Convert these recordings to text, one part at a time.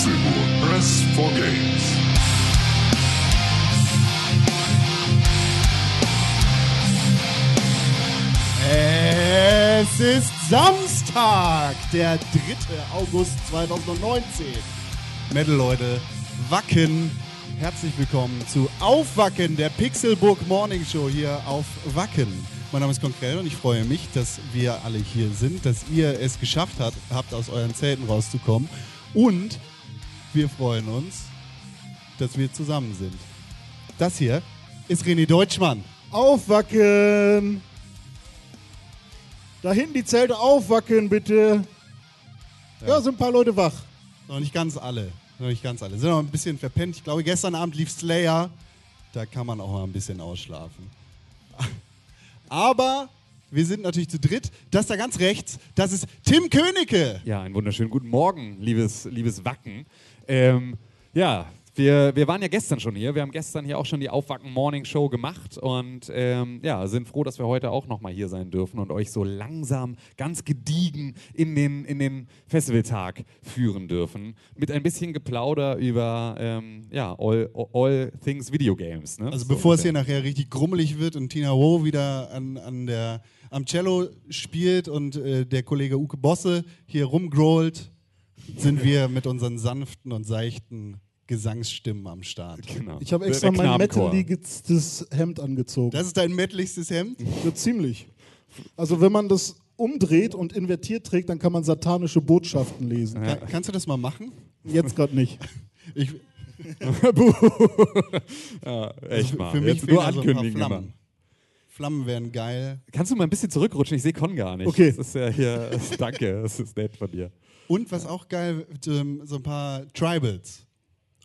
Pixelburg. Press for Games. Es ist Samstag, der 3. August 2019. Metal-Leute, Wacken, herzlich willkommen zu Aufwacken, der Pixelburg Morning Show hier auf Wacken. Mein Name ist Konkrell und ich freue mich, dass wir alle hier sind, dass ihr es geschafft habt, habt aus euren Zelten rauszukommen. Und wir freuen uns, dass wir zusammen sind. Das hier ist René Deutschmann. Aufwacken! Da hinten die Zelte aufwacken, bitte. Ja, sind ein paar Leute wach. Noch nicht ganz alle. Noch nicht ganz alle. Sind noch ein bisschen verpennt. Ich glaube, gestern Abend lief Slayer. Da kann man auch mal ein bisschen ausschlafen. Aber wir sind natürlich zu dritt. Das da ganz rechts, das ist Tim Königke. Ja, einen wunderschönen guten Morgen, liebes, liebes Wacken. Ähm, ja, wir, wir waren ja gestern schon hier. Wir haben gestern hier auch schon die Aufwacken Morning Show gemacht und ähm, ja, sind froh, dass wir heute auch nochmal hier sein dürfen und euch so langsam, ganz gediegen in den, in den Festivaltag führen dürfen. Mit ein bisschen Geplauder über ähm, ja, all, all Things Video Games. Ne? Also So bevor es hier nachher richtig grummelig wird und Tina Ho wieder an, an der, am Cello spielt und äh, der Kollege Uke Bosse hier rumgrollt, sind wir mit unseren sanften und seichten Gesangsstimmen am Start. Genau. Ich habe extra mein Knabenchor. metalligstes Hemd angezogen. Das ist dein mettlichstes Hemd? Ja, ziemlich. Also wenn man das umdreht und invertiert trägt, dann kann man satanische Botschaften lesen. Kann, kannst du das mal machen? Jetzt gerade nicht. Ich, ja, echt mal. Für mich Jetzt fehlen nur also ein paar ankündigen Flammen. immer. Flammen wären geil. Kannst du mal ein bisschen zurückrutschen? Ich sehe Con gar nicht. Okay. Das ist ja hier. danke, das ist nett von dir. Und was auch geil, ähm, so ein paar Tribals.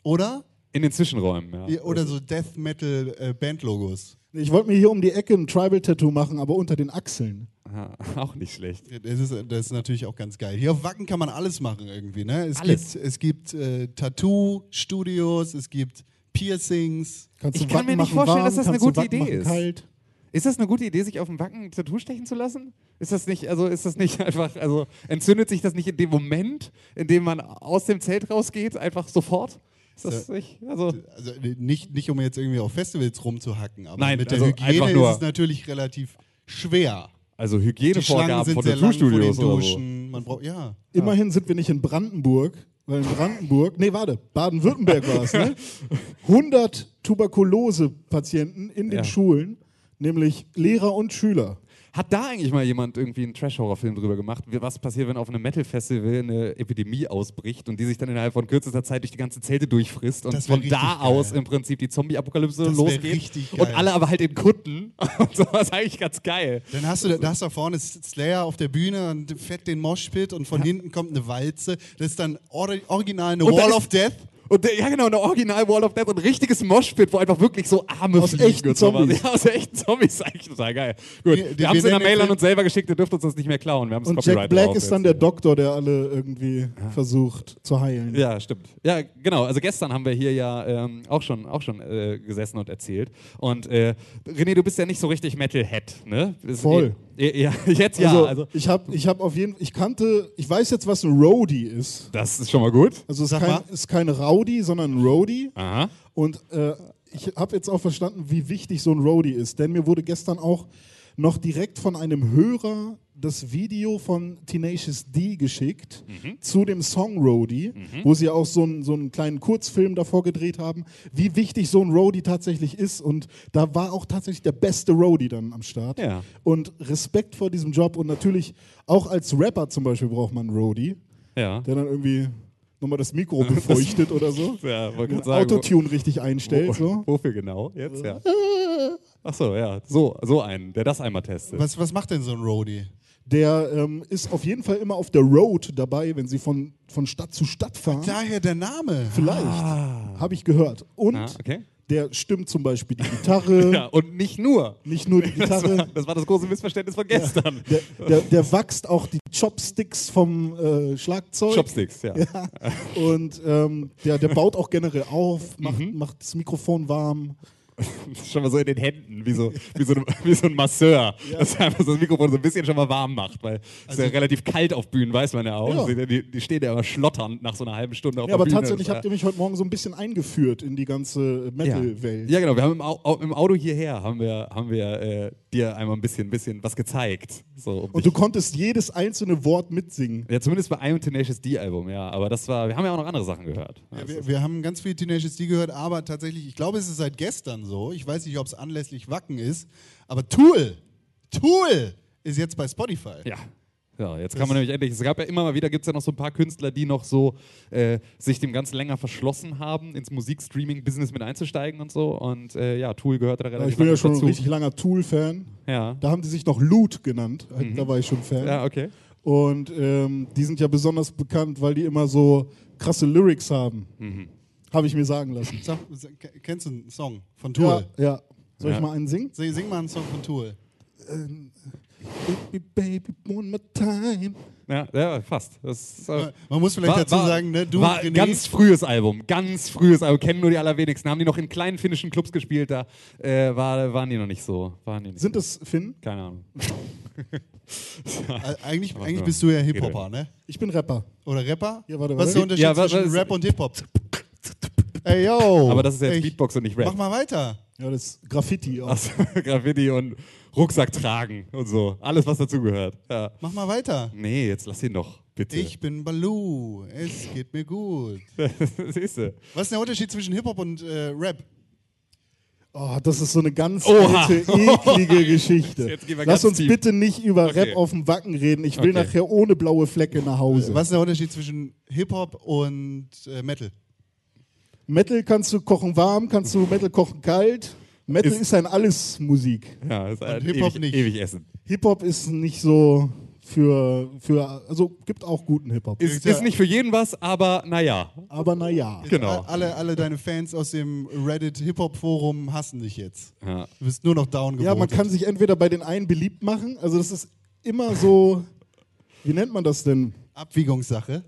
Oder? In den Zwischenräumen, ja. Oder so Death Metal äh, Bandlogos. Ich wollte mir hier um die Ecke ein Tribal-Tattoo machen, aber unter den Achseln. Ja, auch nicht schlecht. Das ist, das ist natürlich auch ganz geil. Hier auf Wacken kann man alles machen irgendwie. Ne? Es Alles. gibt, es gibt äh, Tattoo-Studios, es gibt Piercings. Kannst Ich kann mir Wacken nicht machen vorstellen, warm, dass das eine gute Idee ist. Kalt. Ist das eine gute Idee, sich auf dem Wacken ein Tattoo stechen zu lassen? Ist das nicht, also ist das nicht einfach, also entzündet sich das nicht in dem Moment, in dem man aus dem Zelt rausgeht, einfach sofort? Ist das nicht, also Also nicht, nicht um jetzt irgendwie auf Festivals rumzuhacken, aber Nein, mit der also Hygiene ist es natürlich relativ schwer. also Hygienevorgaben sind von sehr lang vor den Tattoo-Studios oder so. Duschen. Man braucht, ja. Immerhin sind wir nicht in Brandenburg, weil in Brandenburg, nee, warte, Baden-Württemberg war es, ne? 100 Tuberkulose-Patienten in den Ja. Schulen, nämlich Lehrer und Schüler. Hat da eigentlich mal jemand irgendwie einen Trash-Horror-Film drüber gemacht, was passiert, wenn auf einem Metal-Festival eine Epidemie ausbricht und die sich dann innerhalb von kürzester Zeit durch die ganze Zelte durchfrisst und von da richtig aus geil. im Prinzip die Zombie-Apokalypse losgeht richtig und geil. alle aber halt in Kutten und so was eigentlich ganz geil. Dann hast du, da hast da vorne Slayer auf der Bühne und fett den Moshpit und von hinten kommt eine Walze. Das ist dann ori original eine Und Wall of Death. Und der, ja, genau, eine Original Wall of Death und ein richtiges Moshpit, wo einfach wirklich so Arme Aus fliegen echten und. Zombies. Ja, aus echten Zombies. Eigentlich total geil. Gut, Wir- wir, wir haben es in der Mail an uns selber geschickt, ihr dürft uns das nicht mehr klauen. Wir haben Und Copyright Jack Black ist dann der. Doktor, der alle irgendwie versucht zu heilen. Ja, stimmt. Ja, genau. Also gestern haben wir hier ja ähm, auch schon, auch schon äh, gesessen und erzählt. Und äh, René, du bist ja nicht so richtig Metalhead, ne? Voll. Ja, ja, jetzt ja. Also, Also, ich habe ich hab auf jeden ich kannte, ich weiß jetzt, was ein Roadie ist. das ist schon mal gut. Also es ist kein, ist kein Rowdy, sondern ein Roadie. Aha. Und äh, ich habe jetzt auch verstanden, wie wichtig so ein Roadie ist. Denn mir wurde gestern auch noch direkt von einem Hörer das Video von Tenacious D geschickt zu dem Song Roadie, wo sie auch so, einen- so einen kleinen Kurzfilm davor gedreht haben, wie wichtig so ein Roadie tatsächlich ist. Und da war auch tatsächlich der beste Roadie dann am Start. Ja. Und Respekt vor diesem Job. Und natürlich auch als Rapper zum Beispiel braucht man einen Roadie, Ja. der dann irgendwie nochmal das Mikro befeuchtet oder so. Ja. Autotune richtig einstellt. So. Wofür genau? Jetzt, ja. Ach so, ja. So, so einen, der das einmal testet. Was, was macht denn so ein Roadie? Der ähm, ist auf jeden Fall immer auf der Road dabei, wenn sie von, von Stadt zu Stadt fahren. Daher der Name. Vielleicht. Habe ich gehört. Und Ah, okay. der stimmt zum Beispiel die Gitarre, Ja, und nicht nur. nicht nur die Das war, Gitarre. das war das große Missverständnis von gestern. Der, der, der wächst auch die Chopsticks vom äh, Schlagzeug. Chopsticks, ja. Ja. Und ähm, der, der baut auch generell auf, macht, Mhm. macht das Mikrofon warm. schon mal so in den Händen, wie so, wie so, ein, wie so ein Masseur, dass einfach so das Mikrofon so ein bisschen schon mal warm macht, weil es ist ja relativ kalt auf Bühnen, weiß man ja auch. Ja. Die, die stehen ja immer schlotternd nach so einer halben Stunde auf Ja, der aber Bühne. tatsächlich Das habt ihr mich heute Morgen so ein bisschen eingeführt in die ganze Metal-Welt. Ja, genau. Wir haben im, Au- im Auto hierher haben wir, haben wir äh, dir einmal ein bisschen, bisschen was gezeigt. So, um Und du konntest jedes einzelne Wort mitsingen. ja, zumindest bei einem Tenacious D-Album, ja. Aber das war, wir haben ja auch noch andere Sachen gehört. Ja, wir, wir haben ganz viel Tenacious D gehört, aber tatsächlich, ich glaube, es ist seit gestern so. Ich weiß nicht, ob es anlässlich Wacken ist, aber Tool, Tool ist jetzt bei Spotify. Ja. Ja, jetzt kann man nämlich endlich, es gab ja immer mal wieder, gibt es ja noch so ein paar Künstler, die noch so äh, sich dem Ganzen länger verschlossen haben, ins Musikstreaming-Business mit einzusteigen und so. Und äh, ja, Tool gehörte da Ja, relativ ich bin ja schon ein dazu. richtig langer Tool-Fan. Ja. Da haben die sich noch Loot genannt. Da war ich schon Fan. ja, okay. Und ähm, die sind ja besonders bekannt, weil die immer so krasse Lyrics haben. Mhm. Habe ich mir sagen lassen. Sag, kennst du einen Song von Tool? Ja, ja. Soll Ja. ich mal einen singen? Sing, sing mal einen Song von Tool. Baby, baby, one more time. Ja, ja fast. Das ist, äh, Man muss vielleicht War- dazu sagen, ne, du, war René, ganz frühes Album, ganz frühes Album, kennen nur die allerwenigsten. Haben die noch in kleinen finnischen Clubs gespielt, da äh, war, waren die noch nicht so. Waren die nicht Sind so. das Finn? Keine Ahnung. äh, eigentlich, eigentlich so. bist du ja Hip-Hopper, ne? Ich bin Rapper. Oder Rapper? Ja, warte, Was ist der warte. Unterschied Ja, wa- zwischen was- Rap und Hip-Hop? Ey, yo! Aber das ist jetzt Ey, Beatbox und nicht Rap. Mach mal weiter. Ja, das ist Graffiti auch. Also, Graffiti und Rucksack tragen und so. Alles, was dazugehört. Ja. Mach mal weiter. Nee, jetzt lass ihn doch, bitte. Ich bin Balu, es geht mir gut. Siehst du? Was ist der Unterschied zwischen Hip-Hop und äh, Rap? Oh, das ist so eine ganz Oha. alte, eklige Geschichte. Lass uns tief. bitte nicht über Okay. Rap auf dem Wacken reden. Ich will Okay. nachher ohne blaue Flecke nach Hause. Was ist der Unterschied zwischen Hip-Hop und äh, Metal? Metal kannst du kochen warm, kannst du Metal kochen kalt. Metal Ist- ist, ein alles Musik. Ja, ist halt Hip-Hop ewig, nicht. ewig essen. Hip-Hop ist nicht so für, für also gibt auch guten Hip-Hop. Ist, ist nicht für jeden was, aber naja. Aber naja. Genau. Alle, alle deine Fans aus dem Reddit-Hip-Hop-Forum hassen dich jetzt. Ja. Du bist nur noch down gewotet. Ja, man kann sich entweder bei den einen beliebt machen, also das ist immer so, wie nennt man das denn? Abwiegungssache.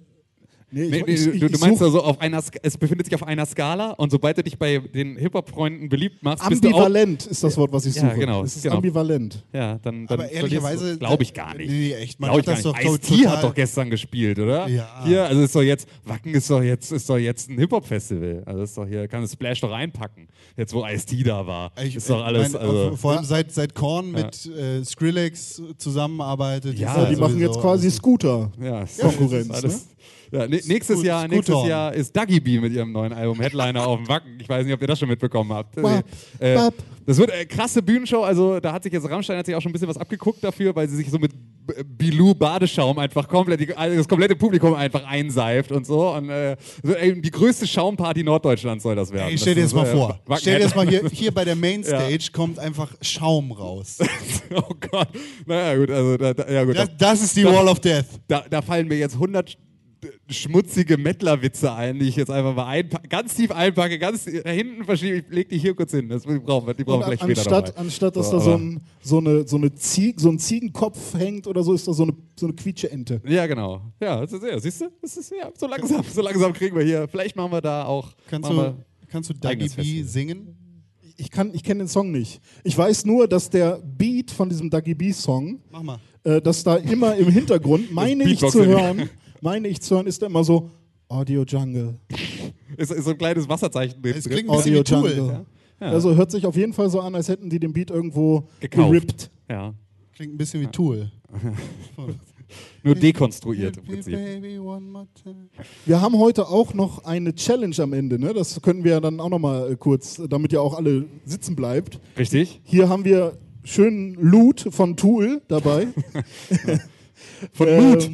Nee, Nee, nee, ich- du, ich- du ich meinst also, auf einer, es befindet sich auf einer Skala und sobald du dich bei den Hip-Hop-Freunden beliebt machst, bist du auch. Ambivalent ist das Wort, was ich Ja, suche. genau, Es ist genau. ambivalent. Ja, dann, dann Aber ehrlicherweise. glaube ich gar nicht. Nee, echt. Man Glaube ich hat das nicht. doch Ice-T total- hat doch gestern gespielt, oder? Ja. Hier, also ist doch jetzt, Wacken ist doch jetzt, ist doch jetzt ein Hip-Hop-Festival. Also ist doch hier, kann das Splash doch reinpacken. Jetzt, wo Ice-T da war. Ich, ist doch alles, mein, also. vor allem seit, seit Korn mit äh, Skrillex zusammenarbeitet. Ja, Ja, ja die machen jetzt quasi alles- Scooter. Ja, Konkurrenz, ist alles, ja, nächstes, Jahr, nächstes. Jahr ist Dougie B mit ihrem neuen Album Headliner auf dem Wacken. Ich weiß nicht, ob ihr das schon mitbekommen habt. Bap, Äh, bap. das wird eine krasse Bühnenshow. Also da hat sich jetzt Rammstein hat sich auch schon ein bisschen was abgeguckt dafür, weil sie sich so mit B- Bilou Badeschaum einfach komplett die, also das komplette Publikum einfach einseift und so. Und äh, die größte Schaumparty Norddeutschlands soll das werden. Ey, stell dir das das mal äh, vor. Wacken Stell dir das mal hier, hier bei der Mainstage kommt einfach Schaum raus. oh Gott. Naja, gut, also da, da, ja, gut. Das, das ist die Wall of Death. da, da fallen mir jetzt 100 sch- schmutzige Mettler-Witze ein, die ich jetzt einfach mal ganz tief einpacke, ganz da hinten verschiebe. Ich leg die hier kurz hin. Das die brauchen wir, die brauchen wir vielleicht später anstatt, nochmal. anstatt dass So, da so, ein, so, eine, so, eine Zieg, so ein Ziegenkopf hängt oder so, ist da so eine, so eine quietsche Ente. Ja, genau. Ja, das ist, ja siehst du? Das ist, ja, so langsam, so langsam kriegen wir hier. Vielleicht machen wir da auch. Kannst du, kannst du eigenes B singen? Ich, kann- ich kenne den Song nicht. Ich weiß nur, dass der Beat von diesem Dougie B-Song, Mach mal. äh, dass da immer im Hintergrund, meine ich zu hören, meine ich zu hören, ist da immer so Audio Jungle. Ist, ist so ein kleines Wasserzeichen drin. Es klingt ein bisschen Audio wie Tool. Jungle. Ja. Also hört sich auf jeden Fall so an, als hätten die den Beat irgendwo Gekauft. gerippt. Ja. Klingt ein bisschen wie Tool. Nur dekonstruiert im Prinzip. Wir haben heute auch noch eine Challenge am Ende, ne? Das können wir dann auch noch mal äh, kurz, damit ihr auch alle sitzen bleibt. Richtig? Hier haben wir schönen Loot von Tool dabei. Von Ähm, Mut.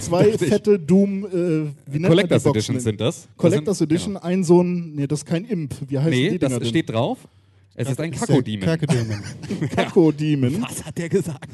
Zwei fette Doom, äh, wie nennt man die Collectors Editions denn? sind das. Collectors sind, Edition, ein so ein, nee, das ist kein Imp. Wie heißt Nee, die das Dinger denn? steht drauf. Es ist ein Kakodemon. Kakodemon. Kakao-Demon. Was hat der gesagt?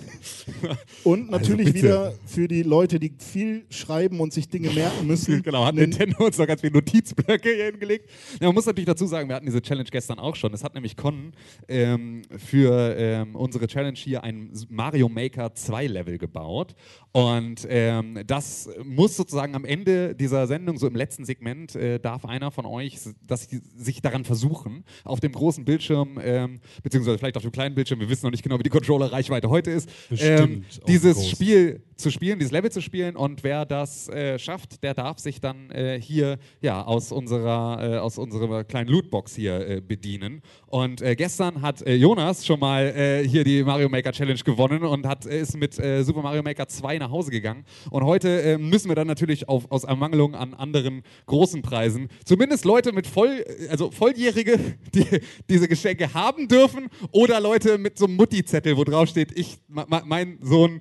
Und natürlich Also wieder für die Leute, die viel schreiben und sich Dinge merken müssen. Genau, hat Nintendo uns noch ganz viele Notizblöcke hier hingelegt. Ja, man muss natürlich dazu sagen, wir hatten diese Challenge gestern auch schon. Es hat nämlich Con ähm, für ähm, unsere Challenge hier ein Mario Maker 2 Level gebaut. Und ähm, das muss sozusagen am Ende dieser Sendung, so im letzten Segment, äh, darf einer von euch s- das, sich daran versuchen, auf dem großen Bildschirm ähm, beziehungsweise vielleicht auf dem kleinen Bildschirm, wir wissen noch nicht genau, wie die Controller-Reichweite heute ist, ähm, dieses groß. Spiel zu spielen, dieses Level zu spielen und wer das äh, schafft, der darf sich dann äh, hier ja, aus, unserer, äh, aus unserer kleinen Lootbox hier äh, bedienen. Und äh, gestern hat äh, Jonas schon mal hier die Mario Maker Challenge gewonnen und hat, ist mit Super Mario Maker 2 nach Hause gegangen. Und heute müssen wir dann natürlich auf, aus Ermangelung an anderen großen Preisen zumindest Leute mit voll, also Volljährige, die diese Geschenke haben dürfen oder Leute mit so einem Mutti-Zettel, wo drauf steht, ich, mein Sohn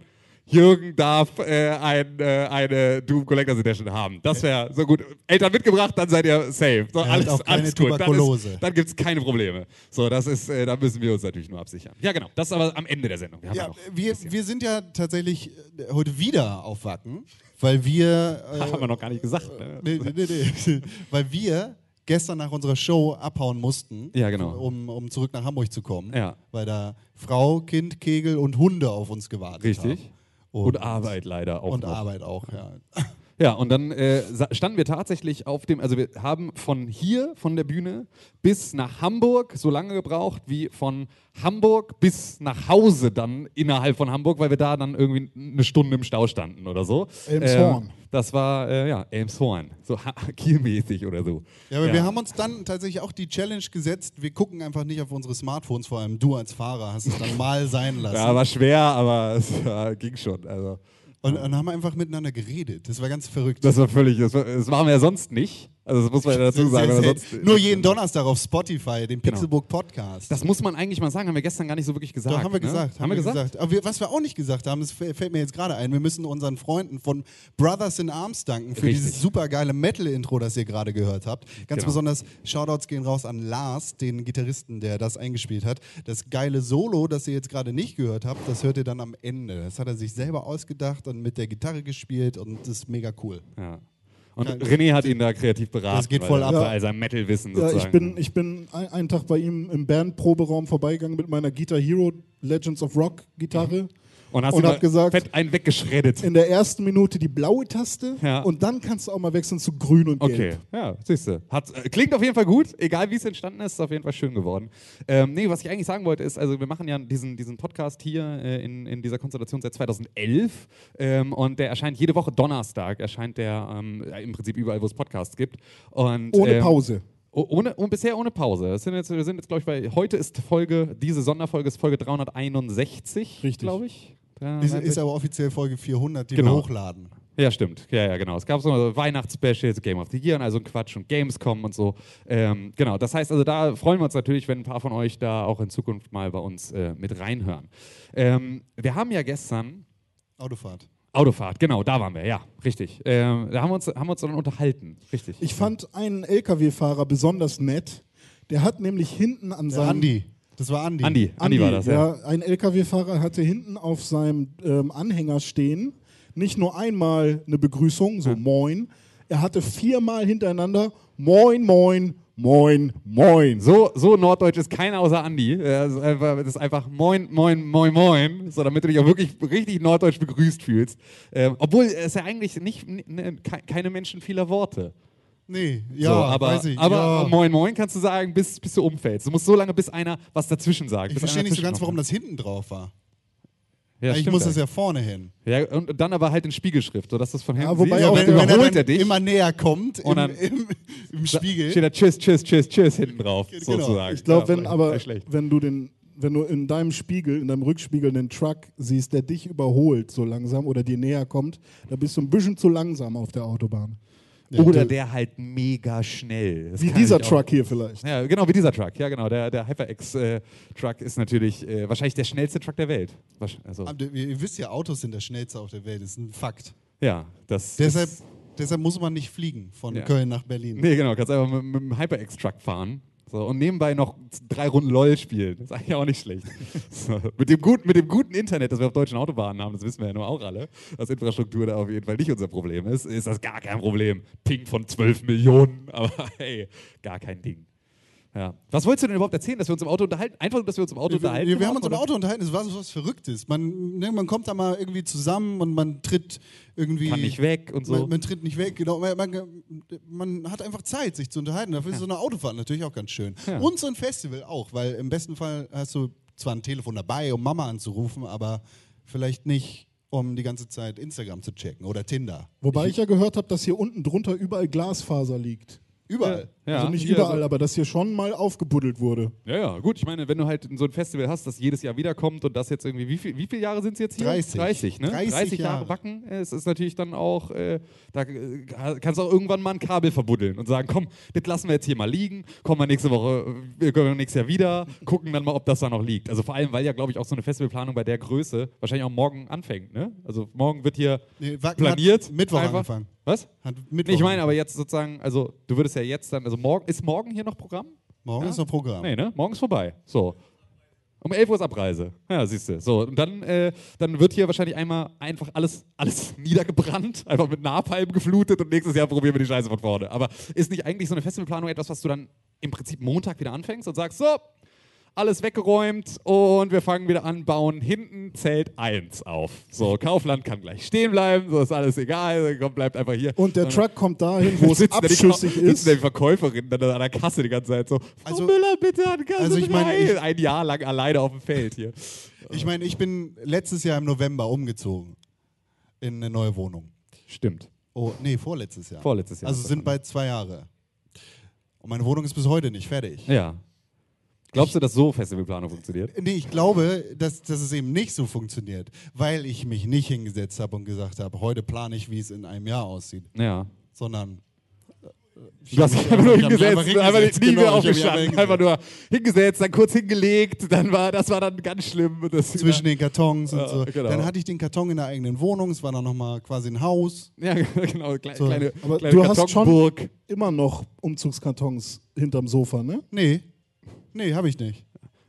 Jürgen darf äh, ein, äh, eine Doom Collectors Edition haben. Das wäre so gut. Eltern mitgebracht, dann seid ihr safe. So, Er hat alles, auch keine alles gut. Tuberkulose. Dann, ist- dann gibt es keine Probleme. So, das ist, äh, da müssen wir uns natürlich nur absichern. Ja, genau. Das ist aber am Ende der Sendung. Wir ja, Ja, wir, wir sind ja tatsächlich äh, heute wieder auf Wacken, weil wir. Äh, haben wir noch gar nicht gesagt. Ne? nee, nee, nee, weil wir gestern nach unserer Show abhauen mussten, Ja, genau. um, um zurück nach Hamburg zu kommen. Ja. Weil da Frau, Kind, Kegel und Hunde auf uns gewartet haben. Richtig. Und, Arbeit leider auch Und noch. Arbeit auch, ja. Ja, und dann äh, standen wir tatsächlich auf dem, also wir haben von hier, von der Bühne, bis nach Hamburg so lange gebraucht wie von Hamburg bis nach Hause dann innerhalb von Hamburg, weil wir da dann irgendwie eine Stunde im Stau standen oder so. Elmshorn. Ähm, das war, äh, ja, Elmshorn. So ha- Kielmäßig oder so. Ja, aber wir haben uns dann tatsächlich auch die Challenge gesetzt, wir gucken einfach nicht auf unsere Smartphones, vor allem du als Fahrer hast es dann mal sein lassen. Ja, war schwer, aber es ja, ging schon. Also. Und, und haben einfach miteinander geredet. Das war ganz verrückt. Das war völlig, das, war, das machen wir ja sonst nicht. Also das muss man ja dazu sagen. Sehr, sehr, sonst, nur jeden Donnerstag auf Spotify, den Pixelbook Podcast. Das muss man eigentlich mal sagen, haben wir gestern gar nicht so wirklich gesagt. Doch, haben wir ne? gesagt. Haben wir gesagt? Aber wir, was wir auch nicht gesagt haben, das fällt fällt mir jetzt gerade ein, wir müssen unseren Freunden von Brothers in Arms danken für Richtig. dieses super geile Metal-Intro, das ihr gerade gehört habt. Ganz Genau. besonders Shoutouts gehen raus an Lars, den Gitarristen, der das eingespielt hat. Das geile Solo, das ihr jetzt gerade nicht gehört habt, das hört ihr dann am Ende. Das hat er sich selber ausgedacht und mit der Gitarre gespielt und das ist mega cool. Ja. Und Ja, René hat ihn da kreativ beraten. Das geht voll ab. Bei Ja. seinem Metal-Wissen Ja, sozusagen. ich bin, ich bin ein, einen Tag bei ihm im Bandproberaum vorbeigegangen mit meiner Guitar Hero Legends of Rock Gitarre. Und hast und hab gesagt- fett einen weggeschreddet. In der ersten Minute die blaue Taste Ja. und dann kannst du auch mal wechseln zu grün und gelb. Okay, ja, siehst du. Äh, klingt auf jeden Fall gut, egal wie es entstanden ist, ist auf jeden Fall schön geworden. Ähm, nee, was ich eigentlich sagen wollte, ist, also wir machen ja diesen, diesen Podcast hier äh, in, in dieser Konstellation seit 2011 ähm, und der erscheint jede Woche Donnerstag, erscheint der ähm, ja, im Prinzip überall, wo es Podcasts gibt. Und, Ohne ähm, Pause. Oh, Ohne, und bisher ohne Pause. Das sind jetzt, wir sind jetzt, glaube ich, bei. Heute ist Folge, diese Sonderfolge ist Folge 361, Richtig. glaube ich. Ist, ist aber offiziell Folge 400, die Genau. wir hochladen. Ja, stimmt. Ja, ja, genau. Es gab so Weihnachtsspecials, Game of the Year und also ein Quatsch und Gamescom und so. Ähm, genau, das heißt also, da freuen wir uns natürlich, wenn ein paar von euch da auch in Zukunft mal bei uns äh, mit reinhören. Ähm, wir haben ja gestern Autofahrt. Autofahrt, genau, da waren wir, ja, richtig. Ähm, da haben wir uns, haben wir uns dann unterhalten, richtig. Ich fand einen LKW-Fahrer besonders nett. Der hat nämlich hinten an seinem. Andi. Das war Andi. Andi, Andi, war das, ja. ja. Ein LKW-Fahrer hatte hinten auf seinem ähm, Anhänger stehen nicht nur einmal eine Begrüßung, so Moin. Er hatte viermal hintereinander Moin, Moin, Moin, Moin. So, so norddeutsch ist keiner außer Andi. Er ist einfach, das ist einfach Moin, Moin, Moin, Moin. So, damit du dich auch wirklich richtig norddeutsch begrüßt fühlst. Ähm, obwohl es ja eigentlich nicht, ne, ke- keine Menschen vieler Worte. Nee, ja, so, aber, weiß ich. aber ja. Moin, Moin kannst du sagen, bis, bis du umfällst. Du musst so lange, bis einer was dazwischen sagt. Ich verstehe nicht so ganz, warum das hinten drauf war. Ja, Eigentlich stimmt muss das ja vorne hin. Ja, und dann aber halt in Spiegelschrift, sodass du es von hinten Ja, wobei dann der- wenn, wenn er dann er dich. immer näher kommt Und im, dann- im, im Spiegel. Steht da Tschüss, Tschüss, Tschüss, Tschüss hinten drauf, Genau. sozusagen. Ich glaube, Ja, wenn aber, wenn du den, wenn du in deinem Spiegel, in deinem Rückspiegel einen Truck siehst, der dich überholt so langsam oder dir näher kommt, da bist du ein bisschen zu langsam auf der Autobahn. Oder der halt mega schnell. Das Wie dieser auch- Truck hier vielleicht. Ja, genau, wie dieser Truck. Ja, genau. Der, der HyperX-Truck ist natürlich äh, wahrscheinlich der schnellste Truck der Welt. Also, Aber Ihr wisst ja, Autos sind das schnellste auf der Welt. Das ist ein Fakt. ja, das. Deshalb, deshalb muss man nicht fliegen von Ja. Köln nach Berlin. nee, genau. Kannst einfach mit, mit dem HyperX-Truck fahren. So, und nebenbei noch drei Runden LOL spielen. Das ist eigentlich auch nicht schlecht. so, mit, dem guten, mit dem guten Internet, das wir auf deutschen Autobahnen haben, das wissen wir ja nur auch alle, dass Infrastruktur da auf jeden Fall nicht unser Problem ist, ist das gar kein Problem. Ping von 12 Millionen, aber hey, gar kein Ding. Ja. Was wolltest du denn überhaupt erzählen, dass wir uns im Auto unterhalten? Einfach, dass wir uns im Auto unterhalten. Wir, wir haben uns im? Auto unterhalten, es war so was Verrücktes. Man, ne, man kommt da mal irgendwie zusammen und man tritt irgendwie. Kann nicht weg und so. Man, man tritt nicht weg, genau. Man, man, man hat einfach Zeit, sich zu unterhalten. Dafür ist so eine Autofahrt natürlich auch ganz schön. Ja. Und so ein Festival auch, weil im besten Fall hast du zwar ein Telefon dabei, um Mama anzurufen, aber vielleicht nicht, um die ganze Zeit Instagram zu checken oder Tinder. Wobei ich ja gehört habe, dass hier unten drunter überall Glasfaser liegt. Überall. Ja, also nicht hier, überall, also- aber dass hier schon mal aufgebuddelt wurde. Ja, ja, gut. Ich meine, wenn du halt so ein Festival hast, das jedes Jahr wiederkommt und das jetzt irgendwie, wie, viel, wie viele Jahre sind es jetzt hier? 30. 30, ne? 30 Jahre Jahre. Wacken. äh, Es ist natürlich dann auch, äh, da äh, kannst du auch irgendwann mal ein Kabel verbuddeln und sagen, komm, das lassen wir jetzt hier mal liegen, kommen wir nächste Woche, wir kommen nächstes Jahr wieder, gucken dann mal, ob das da noch liegt. Also vor allem, weil ja, glaube ich, auch so eine Festivalplanung bei der Größe wahrscheinlich auch morgen anfängt, ne? Also morgen wird hier Nee, planiert. Mittwoch einfach. angefangen. Was? Nee, ich meine aber jetzt sozusagen, also du würdest ja jetzt dann, also morgen, ist morgen hier noch Programm? Morgen Ja? ist noch Programm. Nee, ne? Morgen ist vorbei. So. Um 11 Uhr ist Abreise. Ja, siehst du. So, und dann, äh, dann wird hier wahrscheinlich einmal einfach alles, alles niedergebrannt, einfach mit Napalm geflutet und nächstes Jahr probieren wir die Scheiße von vorne. Aber ist nicht eigentlich so eine Festivalplanung etwas, was du dann im Prinzip Montag wieder anfängst und sagst, so, alles weggeräumt und wir fangen wieder an, bauen hinten Zelt 1 auf. So, Kaufland kann gleich stehen bleiben, so ist alles egal, komm, bleibt einfach hier. Und der Truck kommt dahin, wo es sitzen da die abschüssig sitzen ist. da die Verkäuferin dann an der Kasse die ganze Zeit so, Frau Also- Müller, bitte an Kasse also ich meine, ich- Ein Jahr lang alleine auf dem Feld hier. Ich meine, ich bin letztes Jahr im November umgezogen in eine neue Wohnung. Stimmt. Oh, nee, vorletztes Jahr. Vorletztes Jahr Also sind bald zwei Jahre. Und meine Wohnung ist bis heute nicht fertig. Ja. Glaubst du, dass so Festivalplanung funktioniert? Nee, ich glaube, dass, dass es eben nicht so funktioniert, weil ich mich nicht hingesetzt habe und gesagt habe, heute plane ich, wie es in einem Jahr aussieht, Ja. sondern Du hast dich mich einfach nur ich hingesetzt, einfach einfach nie genau, ich mich aufgestanden, einfach einfach nur hingesetzt, dann kurz hingelegt, dann war, das war dann ganz schlimm. Zwischen den Kartons und Ja, so. genau. Dann hatte ich den Karton in der eigenen Wohnung, es war dann nochmal quasi ein Haus. Ja, genau, kle So, kleine, aber kleine du hast schon-. Immer noch Umzugskartons hinterm Sofa, ne? Nee, nee, habe ich nicht.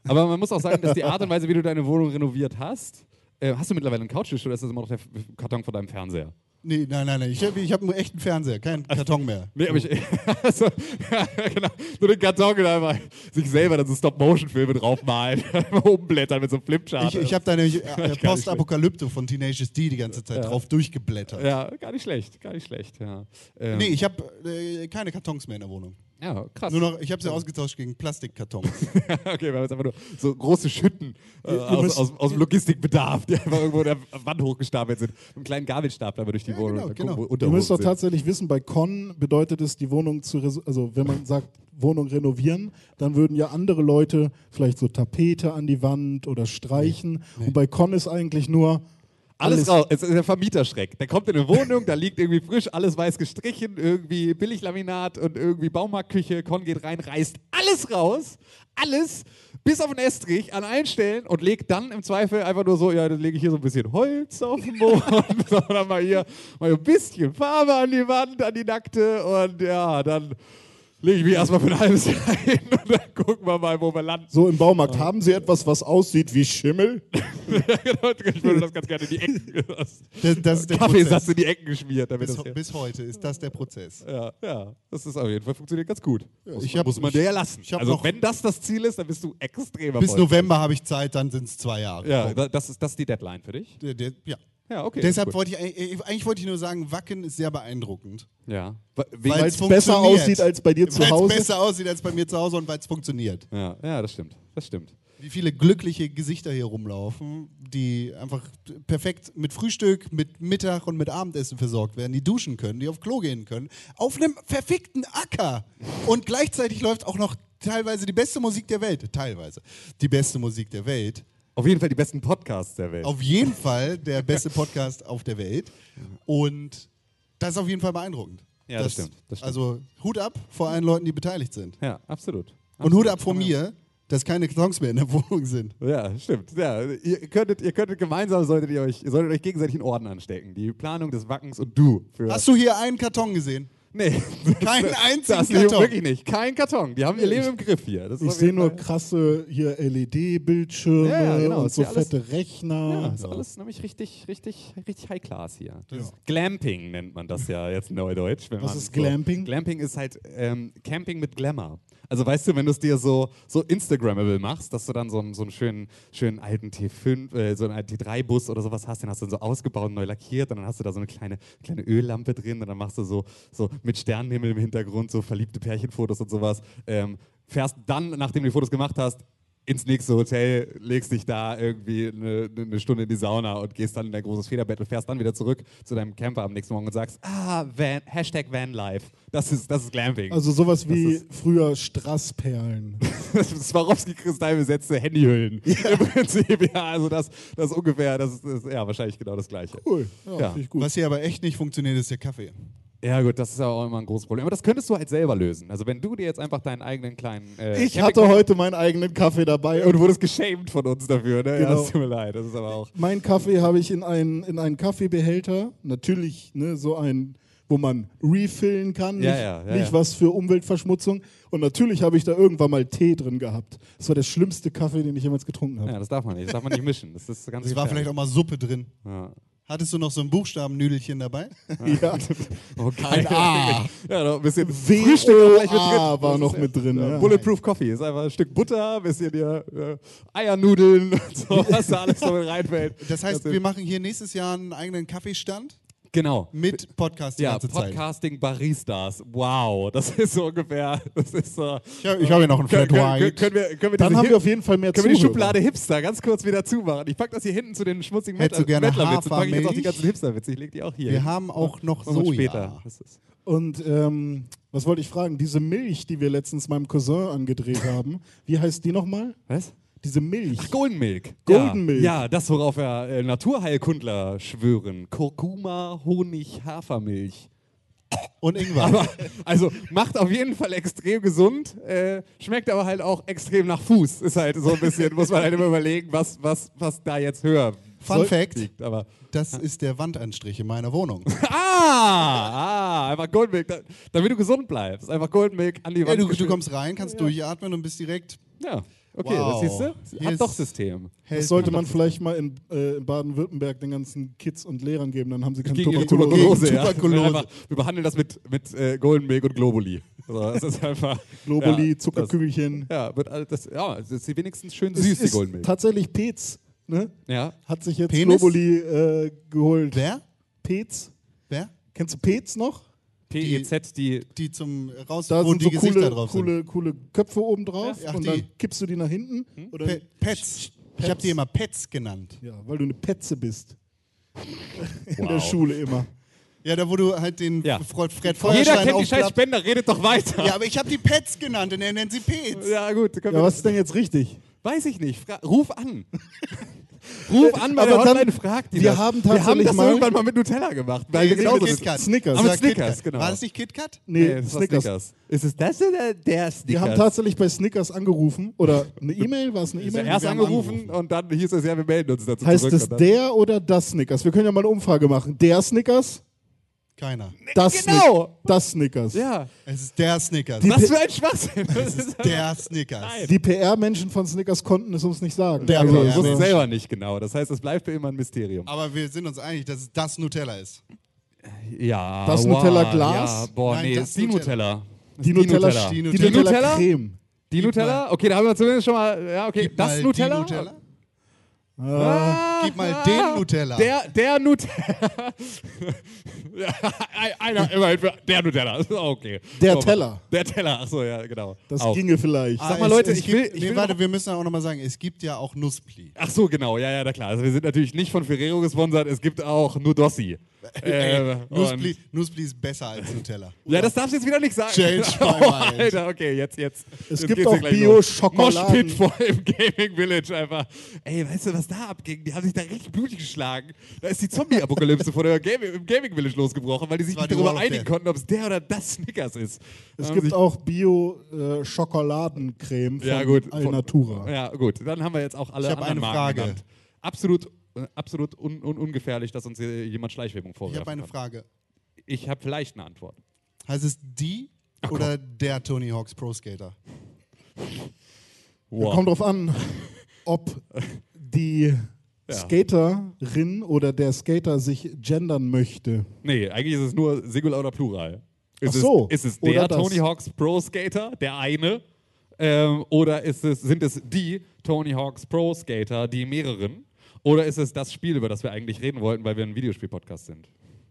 Aber man muss auch sagen, dass die Art und Weise, wie du deine Wohnung renoviert hast, äh, hast du mittlerweile einen Couchtisch oder ist das immer noch der Karton von deinem Fernseher? Nee, nein, nein, nein. Ich habe ich hab einen echten Fernseher, keinen Karton mehr. Nee, aber ich. also, ja, genau. Nur den Karton und einfach sich selber dann so Stop-Motion-Filme draufmalen. Umblättern mit so einem Flipchart. Ich, ich habe deine äh, nicht Postapokalypto von Tenacious D die ganze Zeit drauf durchgeblättert. ja, gar nicht schlecht. Gar nicht schlecht, ja. Ähm, Nee, ich habe äh, keine Kartons mehr in der Wohnung. Ja, krass. Nur noch, ich habe sie ausgetauscht gegen Plastikkartons. okay, wir haben jetzt einfach nur so große Schütten äh, aus, aus, aus dem Logistikbedarf, die einfach irgendwo in der Wand hochgestapelt sind. Mit einem kleinen Gabelstapler wir durch die Wohnung. genau, gucken, genau. wo Ihr müsst doch tatsächlich wissen, bei Con bedeutet es, die Wohnung zu, also wenn man sagt, Wohnung renovieren, dann würden ja andere Leute vielleicht so Tapete an die Wand oder streichen. Und bei Con ist eigentlich nur Alles raus. Es ist der Vermieterschreck. Der kommt in eine Wohnung, da liegt irgendwie frisch alles weiß gestrichen, irgendwie Billiglaminat und irgendwie Baumarktküche. Con geht rein, reißt alles raus. Alles bis auf den Estrich an allen Stellen und legt dann im Zweifel einfach nur so, ja, dann lege ich hier so ein bisschen Holz auf den Boden, sondern mal hier mal ein bisschen Farbe an die Wand, an die nackte und ja, dann lege ich mich erstmal für ein halbes Jahr hin und dann gucken wir mal, wo wir landen. so im Baumarkt. Haben Sie etwas, was aussieht wie Schimmel? ich würde das ganz gerne in die Ecken. Das, das ist der Kaffeesatz Prozess. in die Ecken geschmiert, damit Bis, das bis heute ist das der Prozess. Ja, ja, das ist auf jeden Fall funktioniert ganz gut. muss, ich hab- muss man dir ja lassen. Also noch- wenn das das Ziel ist, dann bist du extrem Bis. November habe ich Zeit, dann sind es zwei Jahre. Ja, das ist, das ist die Deadline für dich. Der, der, ja. Ja, okay. Deshalb wollte ich, eigentlich- wollte ich nur sagen, Wacken ist sehr beeindruckend. Ja. Weil es es besser aussieht als bei dir zu Weil es Hause. besser aussieht als bei mir zu Hause und weil es funktioniert. Ja, ja, das stimmt. Das stimmt. Wie viele glückliche Gesichter hier rumlaufen, die einfach perfekt mit Frühstück, mit Mittag und mit Abendessen versorgt werden, die duschen können, die auf Klo gehen können, auf einem verfickten Acker. Und gleichzeitig läuft auch noch teilweise die beste Musik der Welt. Teilweise. Die beste Musik der Welt. Auf jeden Fall die besten Podcasts der Welt. Auf jeden Fall der beste Podcast auf der Welt. Und das ist auf jeden Fall beeindruckend. Ja, das stimmt, das stimmt. Also Hut ab vor allen Leuten, die beteiligt sind. ja, absolut. Und Hut ab vor mir, dass keine Kartons mehr in der Wohnung sind. Ja, stimmt. Ja, ihr könntet, ihr könntet gemeinsam solltet ihr euch, solltet euch gegenseitig in Orden anstecken. Die Planung des Wackens und du. Für Hast du hier einen Karton gesehen? Nee. Das nicht, Karton. wirklich nicht. Kein Karton. Die haben ihr Leben im Griff hier. Das Ich sehe nur krasse hier LED-Bildschirme Ja, ja, genau, und so ja alles- fette Rechner. Ja, ist alles nämlich richtig, richtig, richtig High Class hier. Glamping nennt man das ja jetzt neudeutsch. wenn Was ist Glamping? Glamping ist halt ähm, Camping mit Glamour. Also weißt du, wenn du es dir so, so Instagrammable machst, dass du dann so einen, so einen schönen, schönen alten T5, äh, so einen alten T3-Bus oder sowas hast, den hast du dann so ausgebaut, neu lackiert und dann hast du da so eine kleine, kleine Öllampe drin und dann machst du so, so mit Sternenhimmel im Hintergrund so verliebte Pärchenfotos und sowas. Ähm, fährst dann, nachdem du die Fotos gemacht hast, ins nächste Hotel, legst dich da irgendwie eine, eine Stunde in die Sauna und gehst dann in dein großes Federbett und fährst dann wieder zurück zu deinem Camper am nächsten Morgen und sagst, ah, Van, Hashtag Vanlife. Das ist, das ist Glamping. Also sowas wie früher Strassperlen. Swarovski-Kristall besetzte Handyhüllen. Im Prinzip, ja, also das, das ungefähr, das ist, das ist ja wahrscheinlich genau das Gleiche. Cool. Ja, Ja. finde ich gut. Was hier aber echt nicht funktioniert, ist der Kaffee. Ja gut, das ist ja auch immer ein großes Problem. Aber das könntest du halt selber lösen. Also wenn du dir jetzt einfach deinen eigenen kleinen... Äh, Ich Camping- hatte heute meinen eigenen Kaffee dabei Und du wurdest geschämt von uns dafür, ne? Ja, Genau. das tut mir leid. Das ist aber auch... Mein Kaffee habe ich in einen, in einen Kaffeebehälter. Natürlich ne, so ein, wo man refillen kann. Ja, nicht ja, ja, nicht ja. was für Umweltverschmutzung. Und natürlich habe ich da irgendwann mal Tee drin gehabt. Das war der schlimmste Kaffee, den ich jemals getrunken habe. Ja, das darf man nicht. Das darf man nicht mischen. Das ist ganz Es war vielleicht auch mal Suppe drin. Ja. Hattest du noch so ein Buchstabennüdelchen dabei? Ja. Oh, geil. A. Ja, noch ein bisschen W-O-A Frühstück gleich mit drin. war noch mit drin, ja. Bulletproof Coffee ist einfach ein Stück Butter, ein bisschen hier, äh, Eiernudeln und so, was da alles so mit reinfällt. Das heißt, wir machen hier nächstes Jahr einen eigenen Kaffeestand Genau. mit Podcast die Ja, ganze Zeit. Podcasting Baristas. Wow, das ist so ungefähr. Das ist so. Ich habe hab hier noch einen Flat können, White. können, wir, können wir Dann haben Hip- wir auf jeden Fall mehr Können wir die Zuhörer. Schublade Hipster ganz kurz wieder zumachen? Ich pack das hier hinten zu den schmutzigen Hättest du gerne Mettlerwitzen. Pack ich jetzt auch die ganzen Hipsterwitze. Ich leg die auch hier. Wir hin. haben auch noch Soja. später. Und ähm, was wollte ich fragen? Diese Milch, die wir letztens meinem Cousin angedreht haben, wie heißt die nochmal? was? Diese Milch. Ach, Golden Milk. Golden ja. Milk. Ja, das, worauf ja äh, Naturheilkundler schwören. Kurkuma, Honig, Hafermilch. Und Ingwer. Aber, also macht auf jeden Fall extrem gesund, äh, schmeckt aber halt auch extrem nach Fuß. Ist halt so ein bisschen, muss man halt immer überlegen, was, was, was da jetzt höher Fun soll- Fact. liegt. Aber Das ist der Wandanstrich in meiner Wohnung. ah, ah, einfach Golden Milk, da, damit du gesund bleibst. Einfach Golden Milk an die Ja, Wand. du, du geschmiert. kommst rein, kannst durchatmen und bist direkt. Ja, okay, Wow. das siehst du. Hat ist- doch System. Das sollte man vielleicht mal in, äh, in Baden-Württemberg den ganzen Kids und Lehrern geben, dann haben sie keine Gegen Tuberkulose. Tuberkulose, Gegen ja. Tuberkulose. Einfach, wir behandeln das mit, mit äh, Golden Milk und Globuli. So, das ist einfach. Globuli, ja, Zuckerkügelchen. Das, ja, wird alles, das, ja, das ist wenigstens schön süß, die ist Golden Milk. tatsächlich Pez, ne? Ja. Hat sich jetzt Penis? Globuli äh, geholt. Wer? Pez? Wer? Kennst du Pez noch? PEZ, die. Die zum raus, Da wo sind die so Gesichter coole, drauf sind. coole, coole Köpfe oben drauf Ja, ach, und die. dann kippst du die nach hinten. Oder Pe Pets. Ich habe die immer Pets genannt. ja, weil du eine Petze bist. In Wow. der Schule immer. Ja, da wo du halt den Ja. Fre- Fred Jeder Feuerstein kennt die scheiß. Spender, redet doch weiter. Ja, aber ich habe die Pets genannt und er nennt sie Pets. Ja, gut. Ja, was ist denn jetzt richtig? Weiß ich nicht. Fra ruf an. ruf an bei Aber der dann- Hotline, frag die wir das. haben wir haben tatsächlich das mal- irgendwann mal mit Nutella gemacht. Weil wir genauso mit KitKat. Snickers. Mit Sag Snickers, genau. War das nicht KitKat? Nee, Nee, das war Snickers. Snickers. Ist es das oder der Snickers? Wir haben tatsächlich bei Snickers angerufen. Oder eine E-Mail? War es eine E-Mail? erst angerufen, angerufen. und dann hieß es ja, wir melden uns dazu Heißt es der oder das Snickers? Wir können ja mal eine Umfrage machen. Der Snickers? Keiner. Das, Genau. Snick- das Snickers. Ja. Es ist der Snickers. Was für ein Schwachsinn. Es ist der Snickers. Die PR-Menschen von Snickers konnten es uns nicht sagen. Der also, PR wussten selber nicht genau. Das heißt, es bleibt für immer ein Mysterium. Aber wir sind uns einig, dass es das Nutella ist. Ja. Das wow, Nutella-Glas? Ja, boah, Nein, nee, das ist die Nutella. Nutella. die Nutella, Die die Nutella. Nutella, Nutella? Creme. Die Nutella? Okay, da haben wir zumindest schon mal, ja, okay, Gib das Nutella? Die Nutella. Ah, Gib mal den Nutella. Der, der Nutella. einer immerhin für der Nutella. Okay. Der So, Teller. Der Teller, achso, ja, genau. Das Auch. ginge vielleicht. Sag mal, Ah, es- Leute, es ich gibt, will- ich nee, will warte, noch- wir müssen auch nochmal sagen, es gibt ja auch Nusspli. Ach so, genau, ja, ja, na klar. Also wir sind natürlich nicht von Ferrero gesponsert, es gibt auch Nudossi. Äh, Nuspli, und- Nuspli ist besser als Nutella. Ja, das darfst du jetzt wieder nicht sagen. Change my oh, mind. Alter, okay, jetzt, jetzt. Es jetzt gibt auch los. Moshpit vor im Gaming Village einfach. Ey, weißt du, was da abging? Die haben sich da richtig blutig geschlagen. Da ist die Zombie-Apokalypse vor der Gaming, im Gaming Village losgebrochen, weil die sich nicht darüber einigen konnten, ob es der oder das Snickers ist. Es Haben gibt auch Bio-Schokoladencreme von Ja, gut. Alnatura. Ja, gut. Dann haben wir jetzt auch alle Ich anderen eine Marken Frage. genannt. Absolut, äh, absolut un, un, ungefährlich, dass uns hier jemand Schleichwerbung Ich vorwerfen habe eine. Frage. Ich habe vielleicht eine Antwort. Heißt es die oder der Tony Hawk's Pro Skater? Kommt drauf an, ob die Skaterin oder der Skater sich gendern möchte. Nee, eigentlich ist es nur Singular oder Plural. Ist Ach so, Es, ist es der. Tony Hawk's Pro Skater, der eine? Ähm, oder ist es, sind es die Tony Hawk's Pro Skater, die mehreren? Oder ist es das Spiel, über das wir eigentlich reden wollten, weil wir ein Videospiel-Podcast sind?